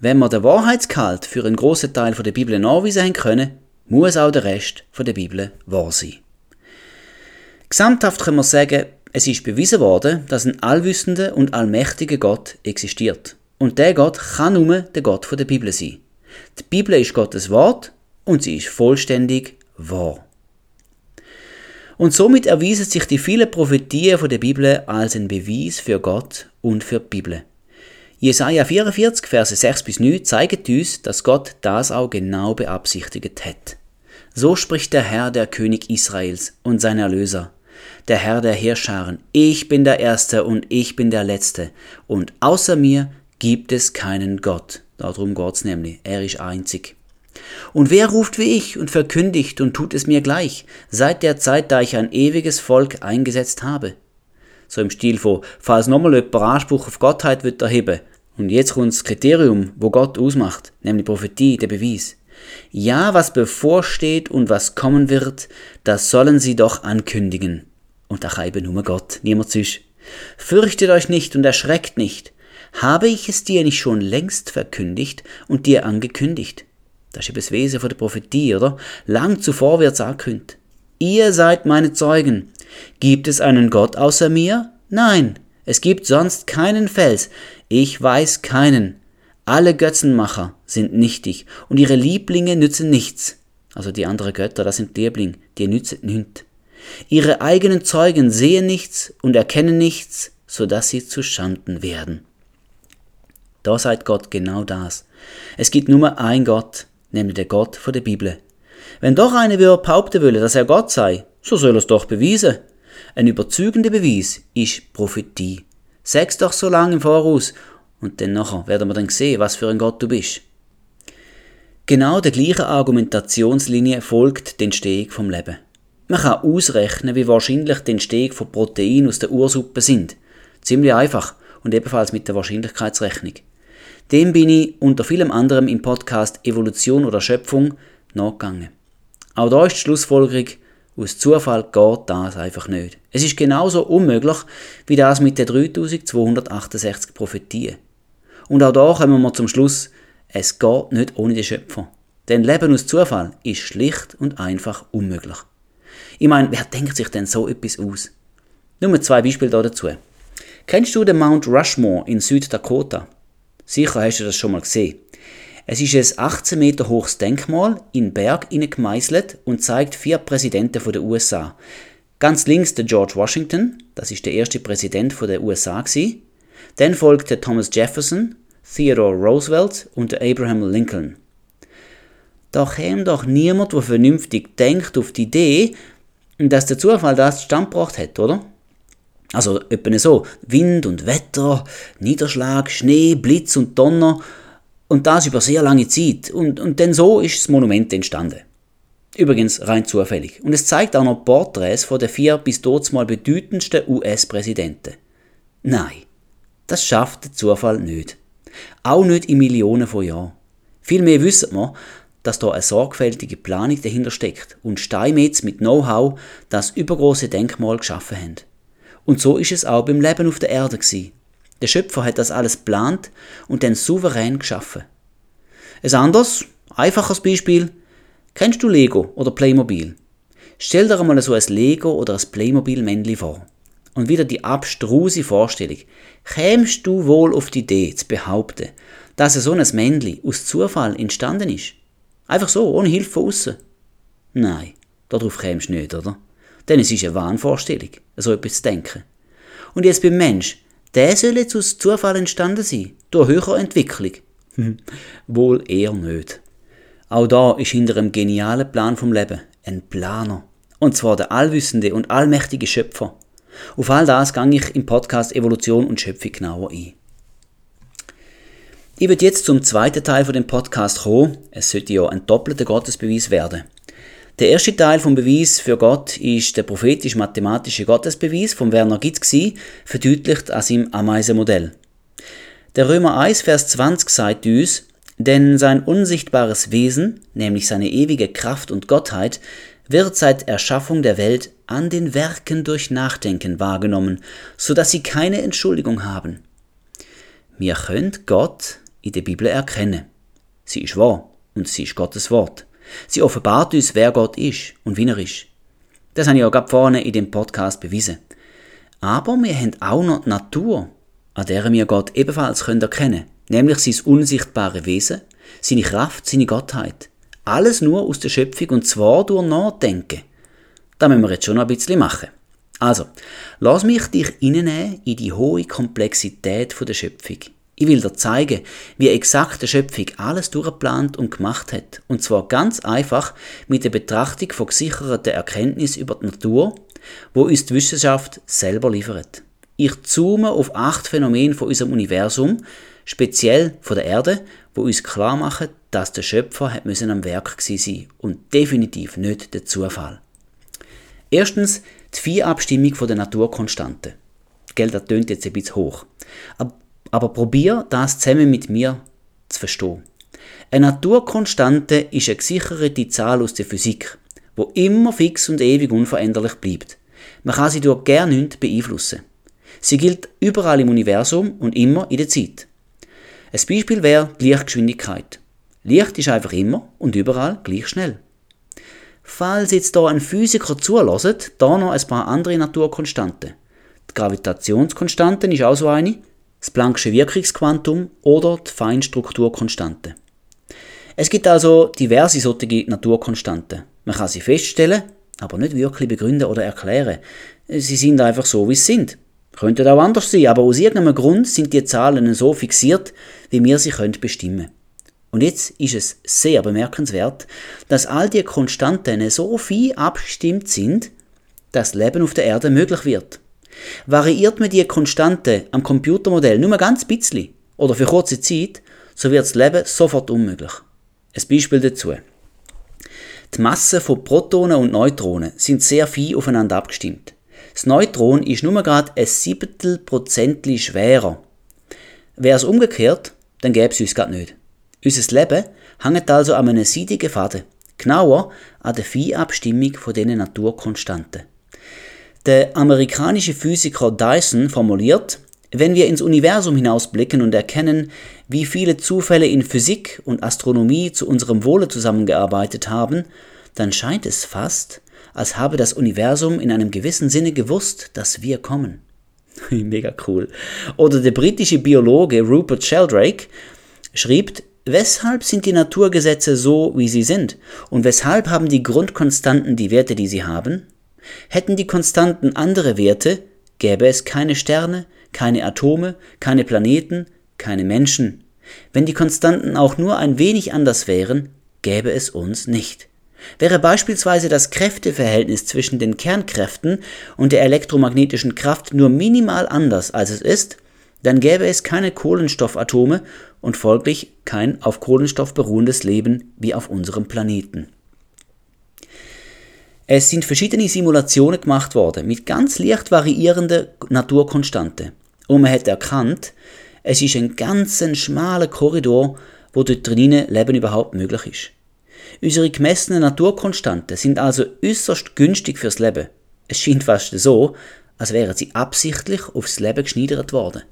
wenn wir den Wahrheitsgehalt für einen großen Teil von der Bibel nachweisen können, muss auch der Rest von der Bibel wahr sein. Gesamthaft können wir sagen, es ist bewiesen worden, dass ein allwissender und allmächtiger Gott existiert. Und der Gott kann nur der Gott von der Bibel sein. Die Bibel ist Gottes Wort und sie ist vollständig wahr. Und somit erwiesen sich die vielen Prophetien von der Bibel als ein Beweis für Gott und für die Bibel. Jesaja 44, Verse 6 bis 9 zeigen uns, dass Gott das auch genau beabsichtigt hat. So spricht der Herr, der König Israels und sein Erlöser der Herr der Heerscharen, ich bin der Erste und ich bin der Letzte, und außer mir gibt es keinen Gott. Darum Gott's nämlich, er ist einzig. Und wer ruft wie ich und verkündigt und tut es mir gleich, seit der Zeit, da ich ein ewiges Volk eingesetzt habe? So im Stil von, falls nochmal jemand Anspruch auf Gottheit wird erheben, und jetzt kommt das Kriterium, wo Gott ausmacht, nämlich Prophetie, der Beweis. Ja, was bevorsteht und was kommen wird, das sollen sie doch ankündigen. Und da eben nur Gott, niemand sonst. Fürchtet euch nicht und erschreckt nicht. Habe ich es dir nicht schon längst verkündigt und dir angekündigt? Das ist eben das Wesen von der Prophetie, oder? Lang zuvor wird's angekündigt. Ihr seid meine Zeugen. Gibt es einen Gott außer mir? Nein, es gibt sonst keinen Fels. Ich weiß keinen. Alle Götzenmacher sind nichtig und ihre Lieblinge nützen nichts. Also die anderen Götter, das sind Lieblinge, die nützen nichts. Ihre eigenen Zeugen sehen nichts und erkennen nichts, so dass sie zu Schanden werden. Da seid Gott genau das. Es gibt nur ein Gott, nämlich der Gott der Bibel. Wenn doch einer würde behaupten will, dass er Gott sei, so soll er es doch beweisen. Ein überzeugender Beweis ist Prophetie. Sag's doch so lange im Voraus Und dann nachher werden wir dann sehen, was für ein Gott du bist. Genau der gleichen Argumentationslinie folgt die Entstehung vom Leben. Man kann ausrechnen, wie wahrscheinlich die Entstehung von Proteinen aus der Ursuppe sind. Ziemlich einfach und ebenfalls mit der Wahrscheinlichkeitsrechnung. Dem bin ich unter vielem anderem im Podcast Evolution oder Schöpfung nachgegangen. Auch da ist die Schlussfolgerung, aus Zufall geht das einfach nicht. Es ist genauso unmöglich wie das mit den 3268 Prophetien. Und auch da kommen wir zum Schluss, es geht nicht ohne den Schöpfer. Denn Leben aus Zufall ist schlicht und einfach unmöglich. Ich meine, wer denkt sich denn so etwas aus? Nur zwei Beispiele dazu. Kennst du den Mount Rushmore in Süddakota? Sicher hast du das schon mal gesehen. Es ist ein 18 Meter hohes Denkmal in Berg gemeißelt und zeigt vier Präsidenten der USA. Ganz links der George Washington, das ist der erste Präsident der USA. Dann folgt der Thomas Jefferson, Theodore Roosevelt und der Abraham Lincoln. Da käme doch niemand, der vernünftig denkt, auf die Idee, dass der Zufall das zustande gebracht hat, oder? Also etwa so, Wind und Wetter, Niederschlag, Schnee, Blitz und Donner und das über sehr lange Zeit. Und, und dann so ist das Monument entstanden. Übrigens rein zufällig. Und es zeigt auch noch Porträts von den vier bis dort mal bedeutendsten US-Präsidenten. Nein, das schafft der Zufall nicht. Auch nicht in Millionen von Jahren. Vielmehr wissen wir, dass da eine sorgfältige Planung dahinter steckt und Steinmetz mit Know-how das übergroße Denkmal geschaffen haben. Und so ist es auch beim Leben auf der Erde gewesen. Der Schöpfer hat das alles geplant und dann souverän geschaffen. Ein anderes, einfaches Beispiel. Kennst du Lego oder Playmobil? Stell dir einmal so ein Lego oder ein Playmobil-Männchen vor. Und wieder die abstruse Vorstellung. Kämst du wohl auf die Idee zu behaupten, dass so ein Männchen aus Zufall entstanden ist? Einfach so, ohne Hilfe von außen? Nein, darauf kämst du nicht, oder? Denn es ist eine Wahnvorstellung, so etwas zu denken. Und jetzt beim Mensch, der soll jetzt aus Zufall entstanden sein, durch höhere Entwicklung. Wohl eher nicht. Auch da ist hinter einem genialen Plan vom Leben ein Planer. Und zwar der allwissende und allmächtige Schöpfer. Auf all das gehe ich im Podcast Evolution und Schöpfung genauer ein. Ich werde jetzt zum zweiten Teil von dem Podcast kommen. Es sollte ja ein doppelter Gottesbeweis werden. Der erste Teil vom Beweis für Gott ist der prophetisch-mathematische Gottesbeweis von Werner Gitz verdeutlicht an seinem Ameisenmodell. Der Römer 1, Vers 20 sagt uns, denn sein unsichtbares Wesen, nämlich seine ewige Kraft und Gottheit, wird seit Erschaffung der Welt an den Werken durch Nachdenken wahrgenommen, so dass sie keine Entschuldigung haben. Wir können Gott in der Bibel erkennen. Sie ist wahr und sie ist Gottes Wort. Sie offenbart uns, wer Gott ist und wie er ist. Das habe ich auch gerade vorne in dem Podcast bewiesen. Aber wir haben auch noch die Natur, an der wir Gott ebenfalls erkennen können, nämlich sein unsichtbare Wesen, seine Kraft, seine Gottheit. Alles nur aus der Schöpfung und zwar durch Nachdenken. Da müssen wir jetzt schon noch ein bisschen machen. Also, lass mich dich reinnehmen in die hohe Komplexität der Schöpfung. Ich will dir zeigen, wie exakt die Schöpfung alles durchgeplant und gemacht hat. Und zwar ganz einfach mit der Betrachtung von gesicherten Erkenntnissen über die Natur, wo uns die Wissenschaft selber liefert. Ich zoome auf acht Phänomene von unserem Universum, speziell von der Erde, wo uns klar machen, dass der Schöpfer hat müssen am Werk sein und definitiv nicht der Zufall. Erstens die Vier-Abstimmung der Naturkonstanten. Geld, das tönt jetzt ein bisschen hoch. Aber aber probier das zusammen mit mir zu verstehen. Eine Naturkonstante ist eine gesicherte Zahl aus der Physik, wo immer fix und ewig unveränderlich bleibt. Man kann sie durch gar nichts beeinflussen. Sie gilt überall im Universum und immer in der Zeit. Ein Beispiel wäre die Lichtgeschwindigkeit. Licht ist einfach immer und überall gleich schnell. Falls jetzt da ein Physiker zulässt, da noch ein paar andere Naturkonstanten. Die Gravitationskonstante ist auch so eine, das Planck'sche Wirkungsquantum oder die Feinstrukturkonstante. Es gibt also diverse solche Naturkonstanten. Man kann sie feststellen, aber nicht wirklich begründen oder erklären. Sie sind einfach so, wie sie sind. Könnten auch anders sein, aber aus irgendeinem Grund sind die Zahlen so fixiert, wie wir sie können bestimmen. Und jetzt ist es sehr bemerkenswert, dass all die Konstanten so viel abgestimmt sind, dass Leben auf der Erde möglich wird. Variiert man die Konstante am Computermodell nur ganz bisschen oder für kurze Zeit, so wird das Leben sofort unmöglich. Ein Beispiel dazu. Die Massen von Protonen und Neutronen sind sehr fein aufeinander abgestimmt. Das Neutron ist nur gerade ein Siebtel Prozentli schwerer. Wäre es umgekehrt, dann gäbe es uns gerade nicht. Unser Leben hängt also an einem seidigen Faden. Genauer an der Feinabstimmung von diesen Naturkonstanten. Der amerikanische Physiker Dyson formuliert, wenn wir ins Universum hinausblicken und erkennen, wie viele Zufälle in Physik und Astronomie zu unserem Wohle zusammengearbeitet haben, dann scheint es fast, als habe das Universum in einem gewissen Sinne gewusst, dass wir kommen. [laughs] Mega cool. Oder der britische Biologe Rupert Sheldrake schrieb, weshalb sind die Naturgesetze so, wie sie sind? Und weshalb haben die Grundkonstanten die Werte, die sie haben? Hätten die Konstanten andere Werte, gäbe es keine Sterne, keine Atome, keine Planeten, keine Menschen. Wenn die Konstanten auch nur ein wenig anders wären, gäbe es uns nicht. Wäre beispielsweise das Kräfteverhältnis zwischen den Kernkräften und der elektromagnetischen Kraft nur minimal anders als es ist, dann gäbe es keine Kohlenstoffatome und folglich kein auf Kohlenstoff beruhendes Leben wie auf unserem Planeten. Es sind verschiedene Simulationen gemacht worden mit ganz leicht variierenden Naturkonstanten. Und man hat erkannt, es ist ein ganz schmaler Korridor, wo dort drinnen Leben überhaupt möglich ist. Unsere gemessenen Naturkonstanten sind also äußerst günstig fürs Leben. Es scheint fast so, als wären sie absichtlich aufs Leben geschneidert worden.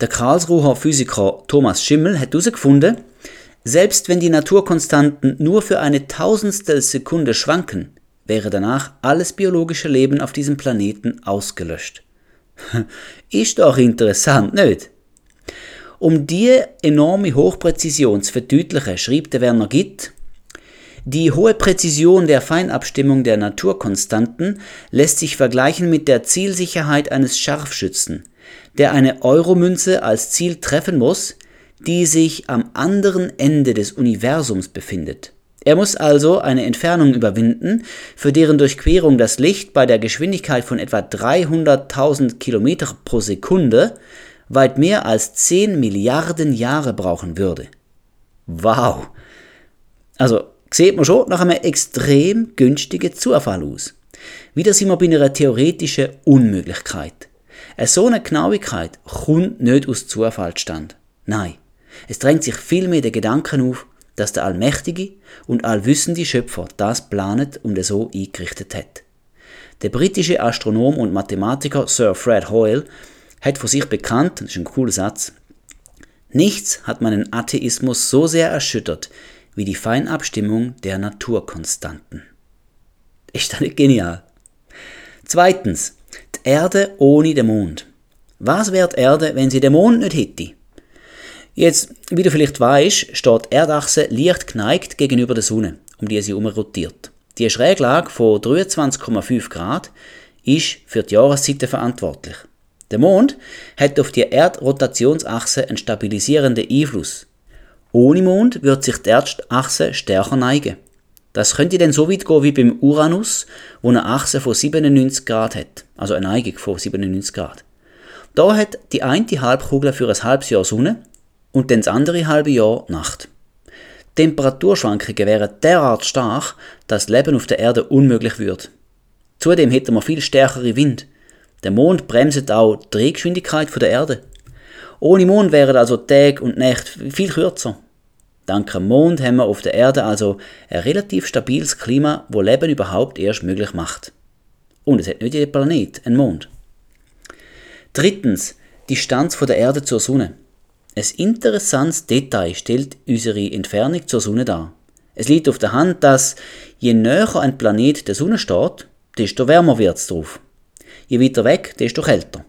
Der Karlsruher Physiker Thomas Schimmel hat herausgefunden, selbst wenn die Naturkonstanten nur für eine Tausendstel Sekunde schwanken, wäre danach alles biologische Leben auf diesem Planeten ausgelöscht. [laughs] Ist doch interessant, nicht? Um diese enorme Hochpräzision zu verdeutlichen, schrieb der Werner Gitt, die hohe Präzision der Feinabstimmung der Naturkonstanten lässt sich vergleichen mit der Zielsicherheit eines Scharfschützen, der eine Euromünze als Ziel treffen muss, die sich am anderen Ende des Universums befindet. Er muss also eine Entfernung überwinden, für deren Durchquerung das Licht bei der Geschwindigkeit von etwa 300.000 km pro Sekunde weit mehr als 10 Milliarden Jahre brauchen würde. Wow! Also, sieht man schon nach einem extrem günstigen Zufall aus. Wieder sind wir bei einer theoretischen Unmöglichkeit. Eine so eine Genauigkeit kommt nicht aus Zufall stand. Nein, es drängt sich vielmehr der Gedanken auf, dass der allmächtige und allwissende Schöpfer das planet und so eingerichtet hat. Der britische Astronom und Mathematiker Sir Fred Hoyle hat von sich bekannt, das ist ein cooler Satz, nichts hat meinen Atheismus so sehr erschüttert wie die Feinabstimmung der Naturkonstanten. Ist das nicht genial? Zweitens, die Erde ohne den Mond. Was wäre die Erde, wenn sie den Mond nicht hätte? Jetzt, wie du vielleicht weißt, steht die Erdachse leicht geneigt gegenüber der Sonne, um die sie herum rotiert. Die Schräglage von 23,5 Grad ist für die Jahreszeiten verantwortlich. Der Mond hat auf die Erdrotationsachse einen stabilisierenden Einfluss. Ohne Mond wird sich die Erdachse stärker neigen. Das könnte dann so weit gehen wie beim Uranus, wo eine Achse von 97 Grad hat, also eine Neigung von 97 Grad. Da hat die eine Halbkugel für ein halbes Jahr Sonne und dann das andere halbe Jahr Nacht. Temperaturschwankungen wären derart stark, dass Leben auf der Erde unmöglich wird. Zudem hätten wir viel stärkere Wind. Der Mond bremset auch die Drehgeschwindigkeit der Erde. Ohne Mond wären also Tag und Nacht viel kürzer. Dank dem Mond haben wir auf der Erde also ein relativ stabiles Klima, wo Leben überhaupt erst möglich macht. Und es hat nicht jeder Planet einen Mond. Drittens, die Distanz von der Erde zur Sonne. Ein interessantes Detail stellt unsere Entfernung zur Sonne dar. Es liegt auf der Hand, dass je näher ein Planet der Sonne steht, desto wärmer wird es drauf. Je weiter weg, desto kälter.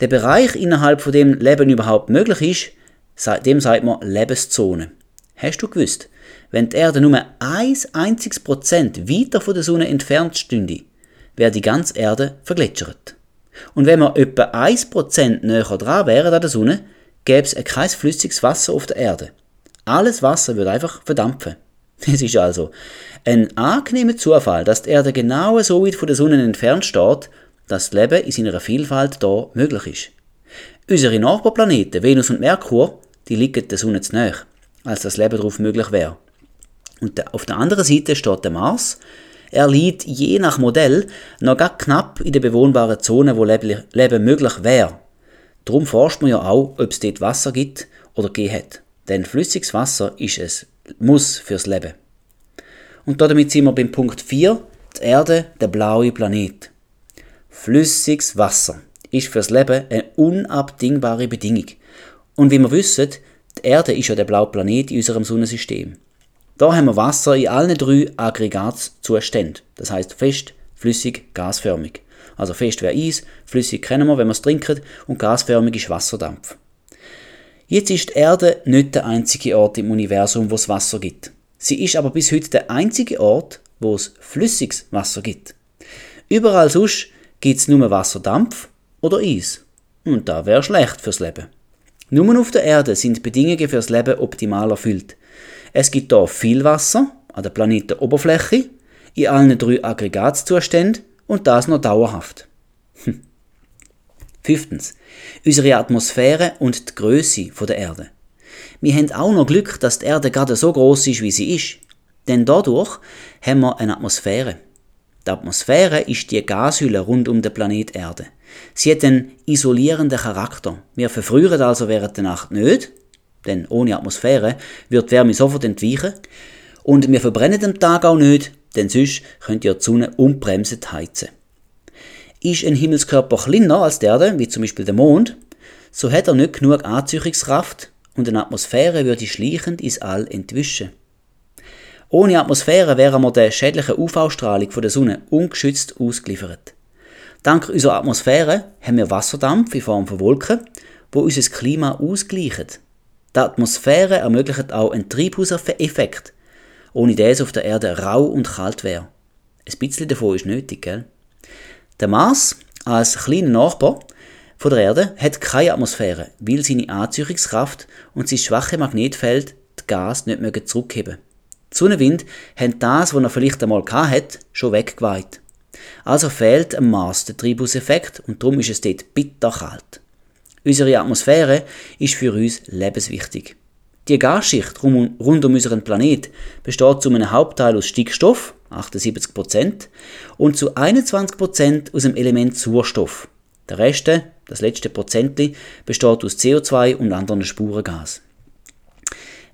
Der Bereich, innerhalb von dem Leben überhaupt möglich ist, dem sagt man Lebenszone. Hast du gewusst, wenn die Erde nur ein einziges Prozent weiter von der Sonne entfernt stünde, wäre die ganze Erde vergletschert. Und wenn wir etwa ein Prozent näher dran wären an der Sonne, gäbe es kein flüssiges Wasser auf der Erde. Alles Wasser würde einfach verdampfen. [laughs] Es ist also ein angenehmer Zufall, dass die Erde genau so weit von der Sonne entfernt steht, dass das Leben in seiner Vielfalt da möglich ist. Unsere Nachbarplaneten, Venus und Merkur, die liegen der Sonne zu nahe, als das Leben darauf möglich wäre. Und auf der anderen Seite steht der Mars. Er liegt je nach Modell noch knapp in der bewohnbaren Zone, wo Leben möglich wäre. Darum forscht man ja auch, ob es dort Wasser gibt oder gegeben hat. Denn flüssiges Wasser ist es Muss fürs Leben. Und damit sind wir beim Punkt 4, die Erde, der blaue Planet. Flüssiges Wasser ist fürs Leben eine unabdingbare Bedingung. Und wie wir wissen, die Erde ist ja der blaue Planet in unserem Sonnensystem. Da haben wir Wasser in allen drei Aggregatzuständen. Das heißt fest, flüssig, gasförmig. Also fest wäre Eis, flüssig kennen wir, wenn wir es trinken, und gasförmig ist Wasserdampf. Jetzt ist die Erde nicht der einzige Ort im Universum, wo es Wasser gibt. Sie ist aber bis heute der einzige Ort, wo es flüssiges Wasser gibt. Überall sonst gibt es nur Wasserdampf oder Eis. Und da wäre schlecht fürs Leben. Nur auf der Erde sind Bedingungen fürs Leben optimal erfüllt. Es gibt hier viel Wasser an der Planetenoberfläche, in allen drei Aggregatzuständen und das noch dauerhaft. Hm. Fünftens. Unsere Atmosphäre und die Größe der Erde. Wir haben auch noch Glück, dass die Erde gerade so groß ist, wie sie ist. Denn dadurch haben wir eine Atmosphäre. Die Atmosphäre ist die Gashülle rund um den Planet Erde. Sie hat einen isolierenden Charakter. Wir verfrieren also während der Nacht nicht, denn ohne Atmosphäre wird Wärme sofort entweichen. Und wir verbrennen am Tag auch nicht, denn sonst könnt ihr die Sonne unbremsend heizen. Ist ein Himmelskörper kleiner als der Erde, wie zum Beispiel der Mond, so hat er nicht genug Anziehungskraft und eine Atmosphäre würde schleichend ins All entwischen. Ohne Atmosphäre wären wir der schädlichen UV-Strahlung der Sonne ungeschützt ausgeliefert. Dank unserer Atmosphäre haben wir Wasserdampf in Form von Wolken, wo unser Klima ausgleichen. Die Atmosphäre ermöglicht auch einen Treibhauseffekt, ohne das auf der Erde rau und kalt wäre. Ein bisschen davon ist nötig, gell? Der Mars, als kleiner Nachbar von der Erde, hat keine Atmosphäre, weil seine Anziehungskraft und sein schwache Magnetfeld das Gas nicht zurückheben Die Sonnenwind haben das, was er vielleicht einmal hat, schon weggeweiht. Also fehlt am Mars der Treibhauseffekt und darum ist es dort bitterkalt. Unsere Atmosphäre ist für uns lebenswichtig. Die Gasschicht rund um unseren Planet besteht zu einem Hauptteil aus Stickstoff, 78%, und zu 21% aus dem Element Sauerstoff. Der Rest, das letzte Prozentli, besteht aus CO2 und anderen Spurengas.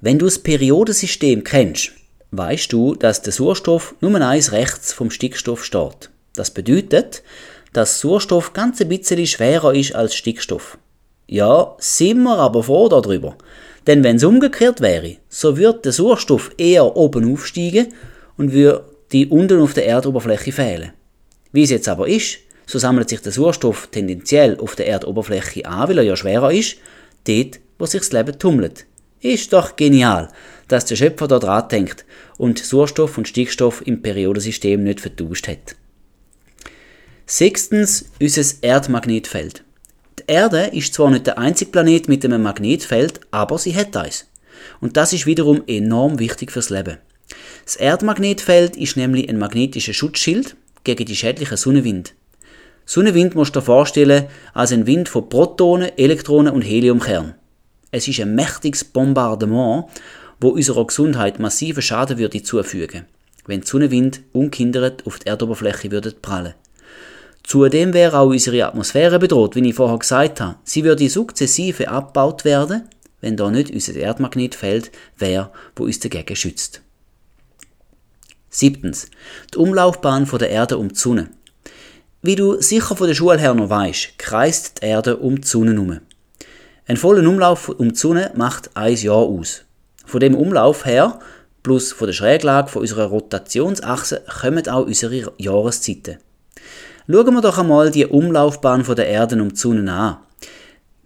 Wenn du das Periodensystem kennst, weißt du, dass der Sauerstoff nur eins rechts vom Stickstoff steht. Das bedeutet, dass Sauerstoff ganz ein bisschen schwerer ist als Stickstoff. Ja, sind wir aber froh darüber. Denn wenn es umgekehrt wäre, so würde der Sauerstoff eher oben aufsteigen und würde die unten auf der Erdoberfläche fehlen. Wie es jetzt aber ist, so sammelt sich der Sauerstoff tendenziell auf der Erdoberfläche an, weil er ja schwerer ist, dort, wo sich das Leben tummelt. Ist doch genial, dass der Schöpfer da dran denkt und Sauerstoff und Stickstoff im Periodensystem nicht vertauscht hat. Sechstens, unser Erdmagnetfeld. Die Erde ist zwar nicht der einzige Planet mit einem Magnetfeld, aber sie hat eins. Und das ist wiederum enorm wichtig fürs Leben. Das Erdmagnetfeld ist nämlich ein magnetischer Schutzschild gegen die schädlichen Sonnenwind. Sonnenwind musst du dir vorstellen als ein Wind von Protonen, Elektronen und Heliumkern. Es ist ein mächtiges Bombardement, wo unserer Gesundheit massiven Schaden würde zufügen, wenn Sonnenwind unkindert auf die Erdoberfläche würde prallen. Zudem wäre auch unsere Atmosphäre bedroht, wie ich vorher gesagt habe. Sie würde sukzessive abgebaut werden, wenn da nicht unser Erdmagnetfeld wäre, wo uns dagegen schützt. Siebtens. Die Umlaufbahn von der Erde um die Sonne. Wie du sicher von der Schule her noch weißt, kreist die Erde um die Sonne herum. Ein voller Umlauf um die Sonne macht ein Jahr aus. Von dem Umlauf her, plus von der Schräglage von unserer Rotationsachse, kommen auch unsere Jahreszeiten. Schauen wir doch einmal die Umlaufbahn der Erde um die Sonne an.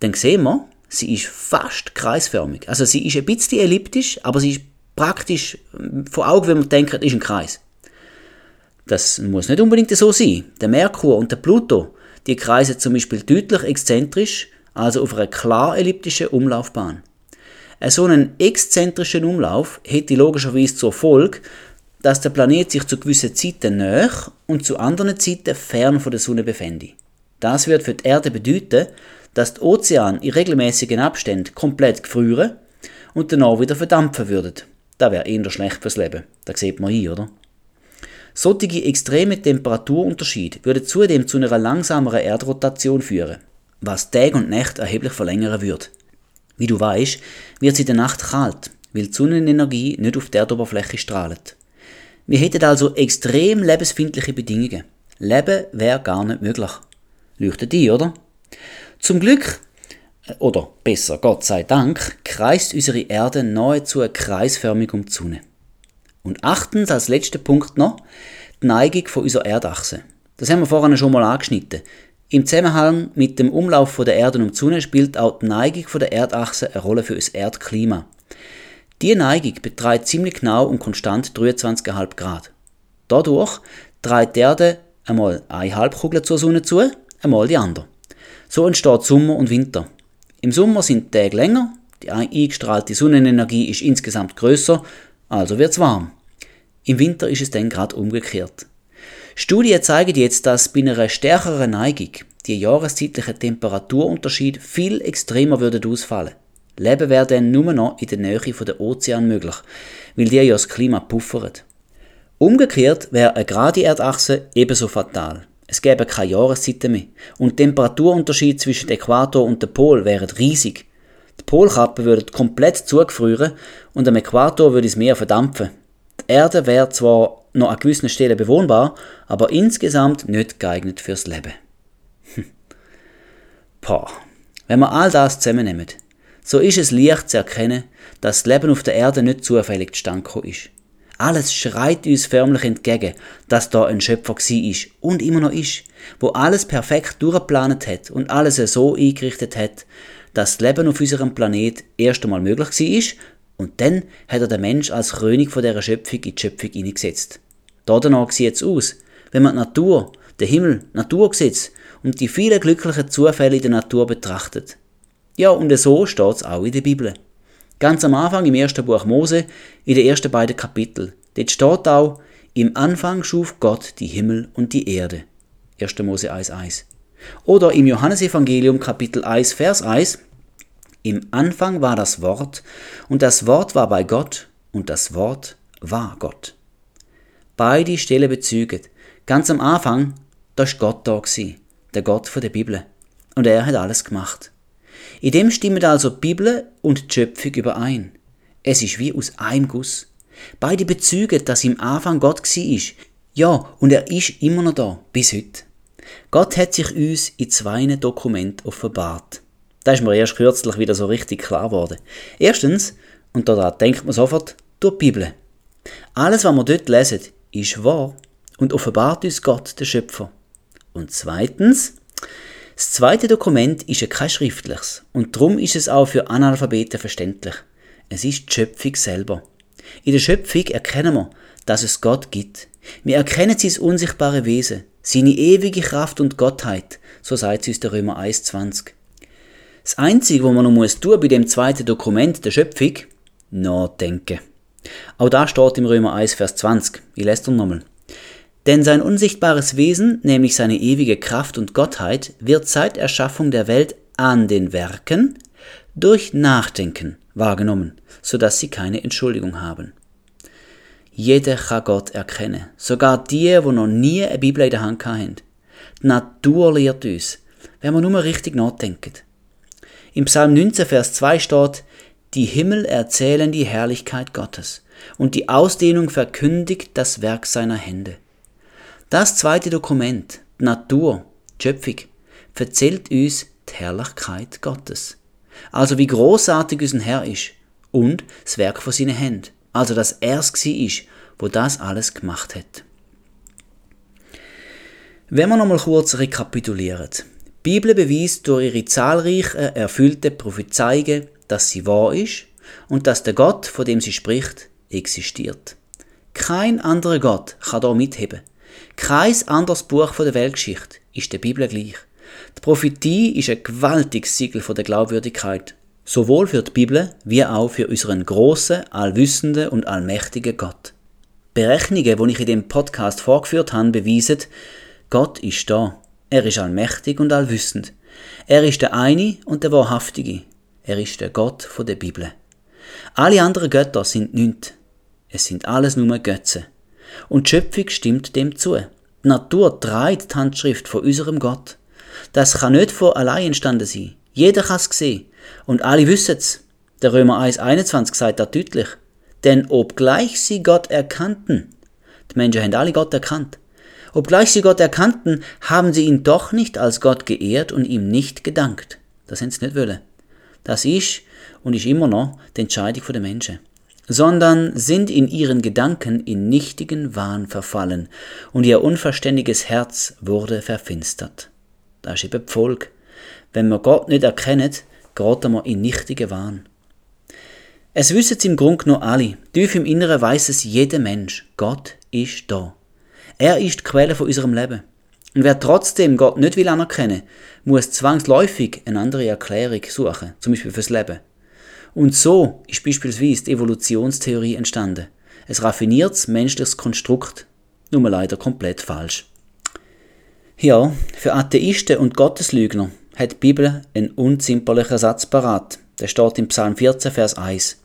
Dann sehen wir, sie ist fast kreisförmig. Also sie ist ein bisschen elliptisch, aber sie ist praktisch vor Augen, wenn man denkt, ist ein Kreis. Das muss nicht unbedingt so sein. Der Merkur und der Pluto, die kreisen zum Beispiel deutlich exzentrisch, also auf einer klar elliptischen Umlaufbahn. Ein so einen exzentrischen Umlauf hätte logischerweise zur Folge, dass der Planet sich zu gewissen Zeiten näher und zu anderen Zeiten fern von der Sonne befände. Das wird für die Erde bedeuten, dass die Ozeane in regelmäßigen Abständen komplett gefrieren und danach wieder verdampfen würden. Das wäre eher schlecht fürs Leben. Da sieht man ein, oder? Solche extreme Temperaturunterschiede würden zudem zu einer langsameren Erdrotation führen, was Tag und Nacht erheblich verlängern würde. Wie du weißt, wird es in der Nacht kalt, weil die Sonnenenergie nicht auf der Erdoberfläche strahlt. Wir hätten also extrem lebensfindliche Bedingungen. Leben wäre gar nicht möglich. Leuchtet ein, oder? Zum Glück, äh, oder besser Gott sei Dank, kreist unsere Erde nahezu kreisförmig um die Sonne. Und achtens, als letzter Punkt noch, die Neigung von unserer Erdachse. Das haben wir vorhin schon mal angeschnitten. Im Zusammenhang mit dem Umlauf von der Erde um die Sonne spielt auch die Neigung von der Erdachse eine Rolle für das Erdklima. Diese Neigung beträgt ziemlich genau und konstant 23,5 Grad. Dadurch dreht die Erde einmal eine Halbkugel zur Sonne zu, einmal die andere. So entsteht Sommer und Winter. Im Sommer sind die Tage länger, die eingestrahlte Sonnenenergie ist insgesamt größer, also wird es warm. Im Winter ist es dann gerade umgekehrt. Studien zeigen jetzt, dass bei einer stärkeren Neigung die jahreszeitlichen Temperaturunterschiede viel extremer würden ausfallen. Leben wäre dann nur noch in der Nähe der Ozean möglich, weil die ja das Klima puffern. Umgekehrt wäre eine gerade Erdachse ebenso fatal. Es gäbe keine Jahreszeiten mehr und Temperaturunterschied zwischen Äquator und dem Pol wäre riesig. Die Polkappen würden komplett zugefrieren und am Äquator würde es Meer verdampfen. Die Erde wäre zwar noch an gewissen Stellen bewohnbar, aber insgesamt nicht geeignet fürs Leben. Pah. Wenn wir all das zusammennehmen, so ist es leicht zu erkennen, dass das Leben auf der Erde nicht zufällig zustande ist. Alles schreit uns förmlich entgegen, dass da ein Schöpfer war ist und immer noch ist, wo alles perfekt durchgeplant hat und alles so eingerichtet hat, dass das Leben auf unserem Planet erst einmal möglich war und dann hat er den Mensch als König von dieser Schöpfung in die Schöpfung hineingesetzt. Danach sieht es aus, wenn man die Natur, den Himmel, Naturgesetz und die vielen glücklichen Zufälle in der Natur betrachtet. Ja, und so steht es auch in der Bibel. Ganz am Anfang im ersten Buch Mose, in den ersten beiden Kapitel. Dort steht auch, im Anfang schuf Gott die Himmel und die Erde. 1. Mose 1,1. Oder im Johannesevangelium Kapitel 1, Vers 1, im Anfang war das Wort, und das Wort war bei Gott, und das Wort war Gott. Beide Stellen bezeugen, ganz am Anfang, da ist Gott da gewesen, der Gott von der Bibel. Und er hat alles gemacht. In dem stimmen also die Bibel und die Schöpfung überein. Es ist wie aus einem Guss. Beide bezeugen, dass im Anfang Gott war. Ja, und er ist immer noch da, bis heute. Gott hat sich uns in zwei Dokumenten offenbart. Da ist mir erst kürzlich wieder so richtig klar geworden. Erstens, und da denkt man sofort, durch die Bibel. Alles, was wir dort lesen, ist wahr und offenbart uns Gott, der Schöpfer. Und zweitens, das zweite Dokument ist ja kein schriftliches und darum ist es auch für Analphabeten verständlich. Es ist die Schöpfung selber. In der Schöpfung erkennen wir, dass es Gott gibt. Wir erkennen sein unsichtbare Wesen, seine ewige Kraft und Gottheit, so sagt es uns der Römer 1,20. Das Einzige, was man noch muss tun bei dem zweiten Dokument der Schöpfung, nachdenken. Auch da steht im Römer 1, Vers 20. Ich lese es nochmal. Denn sein unsichtbares Wesen, nämlich seine ewige Kraft und Gottheit, wird seit Erschaffung der Welt an den Werken durch Nachdenken wahrgenommen, so dass sie keine Entschuldigung haben. Jeder kann Gott erkennen, sogar die, wo noch nie eine Bibel in der Hand haben. Die Natur lehrt uns, wenn wir nur richtig nachdenken. Im Psalm 19, Vers 2 steht, die Himmel erzählen die Herrlichkeit Gottes und die Ausdehnung verkündigt das Werk seiner Hände. Das zweite Dokument, die Natur, die Schöpfung, erzählt uns die Herrlichkeit Gottes. Also wie großartig unser Herr ist und das Werk von seinen Händen. Also dass er es ist, wo das alles gemacht hat. Wenn wir nochmal kurz rekapitulieren. Bibel beweist durch ihre zahlreichen erfüllten Prophezeiungen, dass sie wahr ist und dass der Gott, von dem sie spricht, existiert. Kein anderer Gott kann da mitheben. Kein anderes Buch der Weltgeschichte ist der Bibel gleich. Die Prophetie ist ein gewaltiges Siegel der Glaubwürdigkeit, sowohl für die Bibel wie auch für unseren großen, allwissenden und allmächtigen Gott. Berechnungen, die ich in dem Podcast vorgeführt habe, beweisen, Gott ist da. Er ist allmächtig und allwissend. Er ist der eine und der wahrhaftige. Er ist der Gott von der Bibel. Alle anderen Götter sind nichts. Es sind alles nur Götze. Und die Schöpfung stimmt dem zu. Die Natur trägt die Handschrift von unserem Gott. Das kann nicht von allein entstanden sein. Jeder kann es. Und alle wissen es. Der Römer 1,21 sagt das deutlich. Denn obgleich sie Gott erkannten, die Menschen haben alle Gott erkannt, obgleich sie Gott erkannten, haben sie ihn doch nicht als Gott geehrt und ihm nicht gedankt. Das haben sie nicht wollen. Das ist und ist immer noch die Entscheidung der Menschen. Sondern sind in ihren Gedanken in nichtigen Wahn verfallen und ihr unverständiges Herz wurde verfinstert. Das ist eben Folge. Wenn wir Gott nicht erkennen, geraten wir in nichtige Wahn. Es wissen im Grunde nur alle. Tief im Inneren weiß es jeder Mensch. Gott ist da. Er ist die Quelle von unserem Leben. Und wer trotzdem Gott nicht will anerkennen, muss zwangsläufig eine andere Erklärung suchen, zum Beispiel fürs Leben. Und so ist beispielsweise die Evolutionstheorie entstanden. Ein raffiniertes menschliches Konstrukt, nur leider komplett falsch. Ja, für Atheisten und Gotteslügner hat die Bibel einen unzimperlichen Satz parat. Der steht im Psalm 14, Vers 1.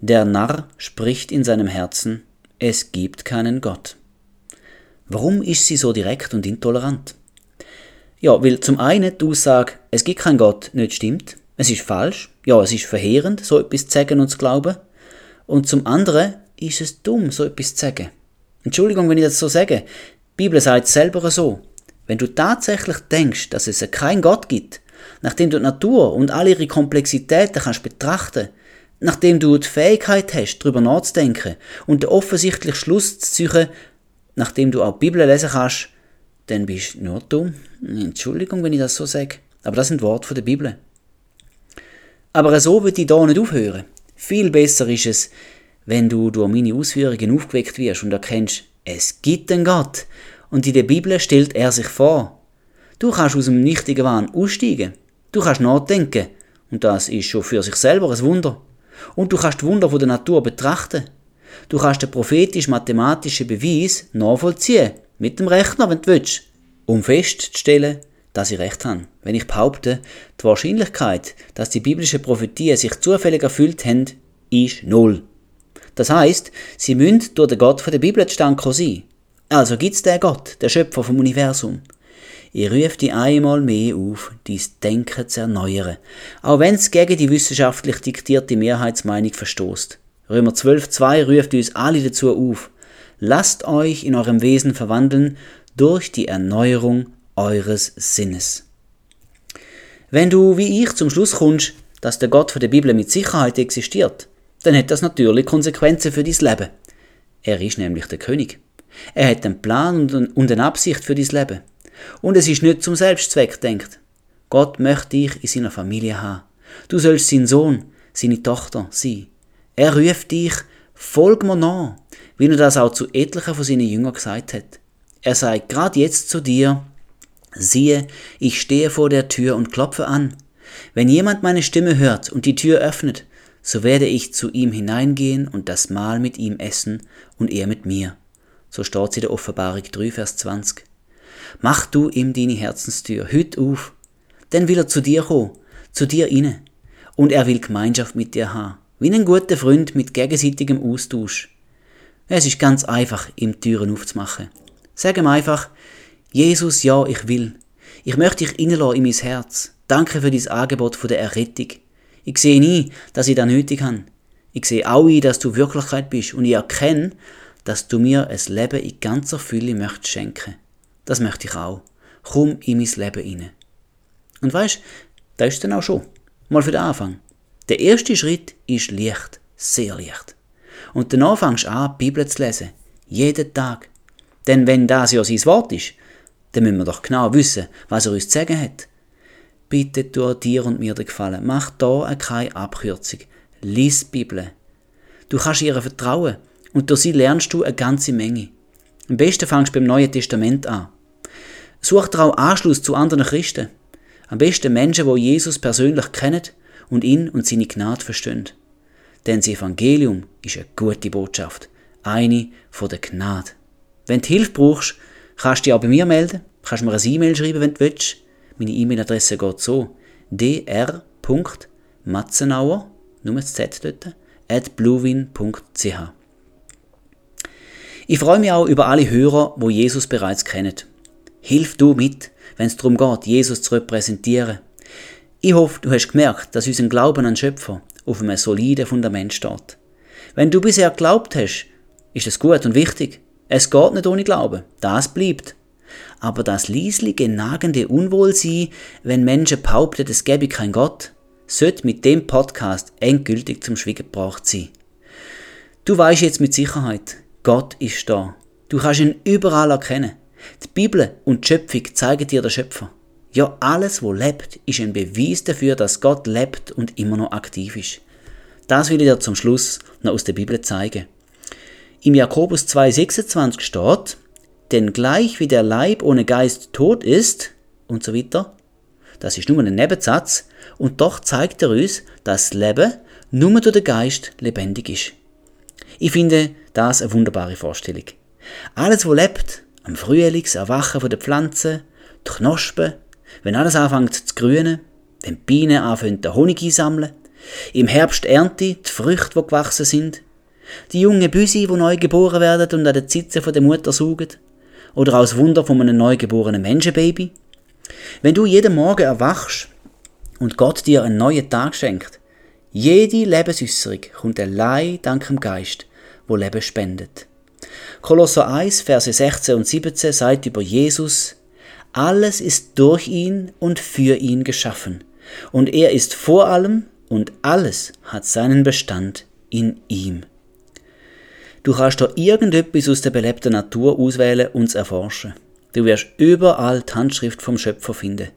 Der Narr spricht in seinem Herzen, es gibt keinen Gott. Warum ist sie so direkt und intolerant? Ja, weil zum einen die Aussage, es gibt keinen Gott, nicht stimmt. Es ist falsch. Ja, es ist verheerend, so etwas zu sagen und zu glauben. Und zum anderen ist es dumm, so etwas zu sagen. Entschuldigung, wenn ich das so sage. Die Bibel sagt selber so. Wenn du tatsächlich denkst, dass es keinen Gott gibt, nachdem du die Natur und all ihre Komplexitäten kannst betrachten, nachdem du die Fähigkeit hast, darüber nachzudenken und den offensichtlichen Schluss zu ziehen, nachdem du auch die Bibel lesen kannst, dann bist du nur dumm. Entschuldigung, wenn ich das so sage, aber das sind Worte der Bibel. Aber so wird ich da nicht aufhören. Viel besser ist es, wenn du durch meine Ausführungen aufgeweckt wirst und erkennst, es gibt einen Gott und in der Bibel stellt er sich vor. Du kannst aus dem nichtigen Wahn aussteigen. Du kannst nachdenken und das ist schon für sich selber ein Wunder. Und du kannst die Wunder von der Natur betrachten. Du kannst den prophetisch-mathematischen Beweis nachvollziehen, mit dem Rechner, wenn du willst, um festzustellen, dass ich recht habe. Wenn ich behaupte, die Wahrscheinlichkeit, dass die biblischen Prophetien sich zufällig erfüllt haben, ist null. Das heißt, sie müssen durch den Gott von der Bibel zustande sein. Also gibt's den Gott, der Schöpfer vom Universum. Ich rufe dich einmal mehr auf, dein Denken zu erneuern, auch wenn es gegen die wissenschaftlich diktierte Mehrheitsmeinung verstoßt. Römer 12,2 ruft uns alle dazu auf. Lasst euch in eurem Wesen verwandeln durch die Erneuerung eures Sinnes. Wenn du wie ich zum Schluss kommst, dass der Gott von der Bibel mit Sicherheit existiert, dann hat das natürlich Konsequenzen für dein Leben. Er ist nämlich der König. Er hat einen Plan und eine Absicht für dein Leben. Und es ist nicht zum Selbstzweck denkt. Gott möchte dich in seiner Familie haben. Du sollst sein Sohn, seine Tochter sein. Er ruft dich, folg mir nach, wie er das auch zu etlichen von seinen Jüngern gesagt hat. Er sagt gerade jetzt zu dir, siehe, ich stehe vor der Tür und klopfe an. Wenn jemand meine Stimme hört und die Tür öffnet, so werde ich zu ihm hineingehen und das Mahl mit ihm essen und er mit mir. So steht sie der Offenbarung 3, Vers 20. Mach du ihm deine Herzenstür hüt auf, dann will er zu dir kommen, zu dir inne, und er will Gemeinschaft mit dir haben wie ein guter Freund mit gegenseitigem Austausch. Es ist ganz einfach, ihm Türen aufzumachen. Sag ihm einfach, Jesus, ja, ich will. Ich möchte dich reinlassen in mein Herz. Danke für dein Angebot von der Errettung. Ich sehe nie, dass ich das nötig habe. Ich sehe auch ein, dass du Wirklichkeit bist und ich erkenne, dass du mir ein Leben in ganzer Fülle möchtest schenken. Das möchte ich auch. Komm in mein Leben rein. Und weißt, das ist dann auch schon. Mal für den Anfang. Der erste Schritt ist leicht, sehr leicht. Und danach fängst du an, die Bibel zu lesen. Jeden Tag. Denn wenn das ja sein Wort ist, dann müssen wir doch genau wissen, was er uns zu sagen hat. Bitte tu dir und mir den Gefallen. Mach da keine Abkürzung. Lies die Bibel. Du kannst ihr vertrauen und durch sie lernst du eine ganze Menge. Am besten fängst du beim Neuen Testament an. Such dir auch Anschluss zu anderen Christen. Am besten Menschen, die Jesus persönlich kennen und ihn und seine Gnade verstehen. Denn das Evangelium ist eine gute Botschaft, eine von der Gnade. Wenn du Hilfe brauchst, kannst du dich auch bei mir melden, kannst mir eine E-Mail schreiben, wenn du willst. Meine E-Mail-Adresse geht so: dr.matzenauer, nur das Z dort, at bluewin.ch. Ich freue mich auch über alle Hörer, wo Jesus bereits kennen. Hilf du mit, wenn es darum geht, Jesus zu repräsentieren. Ich hoffe, du hast gemerkt, dass unser Glauben an Schöpfer auf einem soliden Fundament steht. Wenn du bisher geglaubt hast, ist es gut und wichtig. Es geht nicht ohne Glauben. Das bleibt. Aber das leislige, nagende Unwohlsein, wenn Menschen behaupten, es gäbe keinen Gott, sollte mit dem Podcast endgültig zum Schweigen gebracht sein. Du weißt jetzt mit Sicherheit, Gott ist da. Du kannst ihn überall erkennen. Die Bibel und die Schöpfung zeigen dir den Schöpfer. Ja, alles, wo lebt, ist ein Beweis dafür, dass Gott lebt und immer noch aktiv ist. Das will ich dir zum Schluss noch aus der Bibel zeigen. Im Jakobus 2,26 steht, denn gleich wie der Leib ohne Geist tot ist, und so weiter, das ist nur ein Nebensatz, und doch zeigt er uns, dass das Leben nur durch den Geist lebendig ist. Ich finde das eine wunderbare Vorstellung. Alles, wo lebt, am Frühlingserwachen der Pflanzen, die Knospen, wenn alles anfängt zu grünen, wenn die Bienen anfangen den Honig einsammeln, im Herbst ernte die Früchte, die gewachsen sind, die jungen Büsi, die neu geboren werden und an den Zitzen von der Mutter saugen, oder als Wunder von einem neugeborenen Menschenbaby. Wenn du jeden Morgen erwachst und Gott dir einen neuen Tag schenkt, jede Lebensäußerung kommt allein dank dem Geist, wo Leben spendet. Kolosser 1, Verse 16 und 17 sagt über Jesus, alles ist durch ihn und für ihn geschaffen, und er ist vor allem und alles hat seinen Bestand in ihm. Du kannst da irgendetwas aus der belebten Natur auswählen und es erforschen. Du wirst überall die Handschrift vom Schöpfer finden.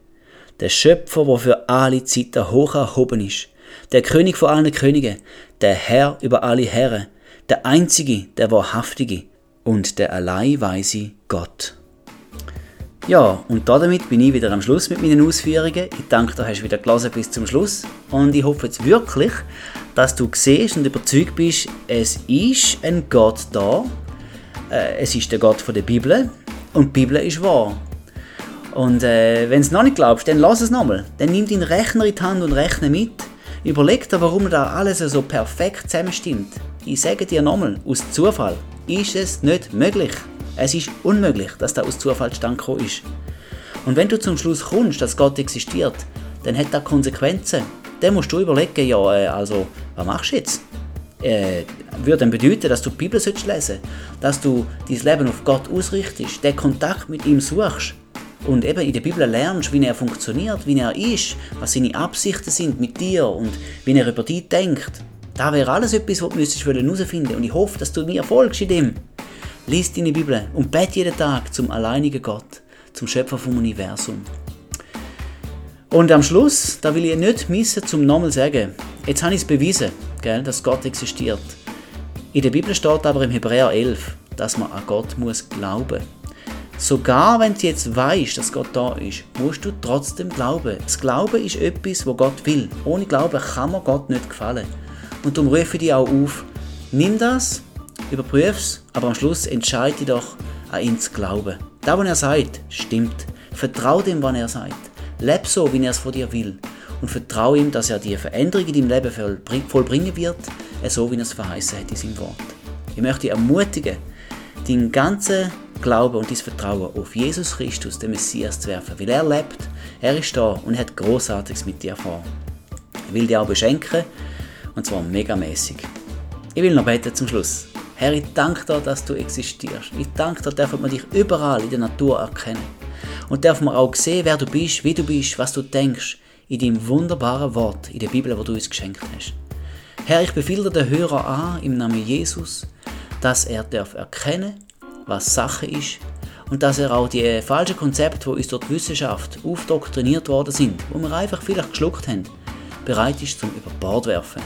Der Schöpfer, der für alle Zeiten hoch erhoben ist. Der König vor allen Königen. Der Herr über alle Herren. Der Einzige, der Wahrhaftige. Und der alleinweise Gott. Ja, und damit bin ich wieder am Schluss mit meinen Ausführungen. Ich danke, du hast wieder gelesen bis zum Schluss. Und ich hoffe jetzt wirklich, dass du siehst und überzeugt bist, es ist ein Gott da. Äh, es ist der Gott der Bibel. Und die Bibel ist wahr. Und äh, wenn du es noch nicht glaubst, dann lass es nochmal. Dann nimm deinen Rechner in die Hand und rechne mit. Überleg dir, warum da alles so perfekt zusammenstimmt. Ich sage dir nochmal, aus Zufall ist es nicht möglich. Es ist unmöglich, dass da aus Zufall stand ist. Und wenn du zum Schluss kommst, dass Gott existiert, dann hat das Konsequenzen. Dann musst du überlegen, ja, äh, also, was machst du jetzt? Äh, würde dann bedeuten, dass du die Bibel lesen solltest, dass du dein Leben auf Gott ausrichtest, den Kontakt mit ihm suchst und eben in der Bibel lernst, wie er funktioniert, wie er ist, was seine Absichten sind mit dir und wie er über dich denkt. Da wäre alles etwas, was du herausfinden und ich hoffe, dass du mir folgst in dem. Lies deine Bibel und bete jeden Tag zum alleinigen Gott, zum Schöpfer vom Universum. Und am Schluss, da will ich nicht missen, zum nochmal sagen, jetzt habe ich es bewiesen, gell, dass Gott existiert. In der Bibel steht aber im Hebräer 11, dass man an Gott muss glauben. Sogar wenn du jetzt weißt, dass Gott da ist, musst du trotzdem glauben. Das Glauben ist etwas, wo Gott will. Ohne Glauben kann man Gott nicht gefallen. Und darum rufe ich dich auch auf, nimm das Überprüf's, aber am Schluss entscheide doch, an ihn zu glauben. Da, was er sagt, stimmt. Vertrau dem, was er sagt. Leb so, wie er es von dir will. Und vertrau ihm, dass er die Veränderung in deinem Leben vollbringen wird, so wie er es verheißen hat in seinem Wort. Ich möchte dich ermutigen, deinen ganzen Glauben und dein Vertrauen auf Jesus Christus, den Messias, zu werfen. Weil er lebt, er ist da und hat Großartiges mit dir vor. Er will dir auch beschenken, und zwar megamäßig. Ich will noch beten zum Schluss. Herr, ich danke dir, dass du existierst. Ich danke dir, dass man dich überall in der Natur erkennen. Und darf man auch sehen, wer du bist, wie du bist, was du denkst, in deinem wunderbaren Wort, in der Bibel, wo du uns geschenkt hast. Herr, ich befehle den Hörer an, im Namen Jesus, dass er darf erkennen, was Sache ist und dass er auch die falschen Konzepte, die uns durch die Wissenschaft aufdoktriniert worden sind, wo wir einfach vielleicht geschluckt haben, bereit ist zum über Bord werfen.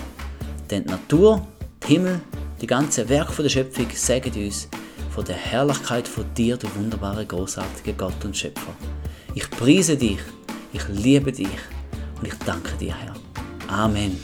Denn die Natur, der Himmel, die ganze Werk der Schöpfung sagen uns von der Herrlichkeit von dir, du wunderbare, großartige Gott und Schöpfer. Ich preise dich, ich liebe dich und ich danke dir, Herr. Amen.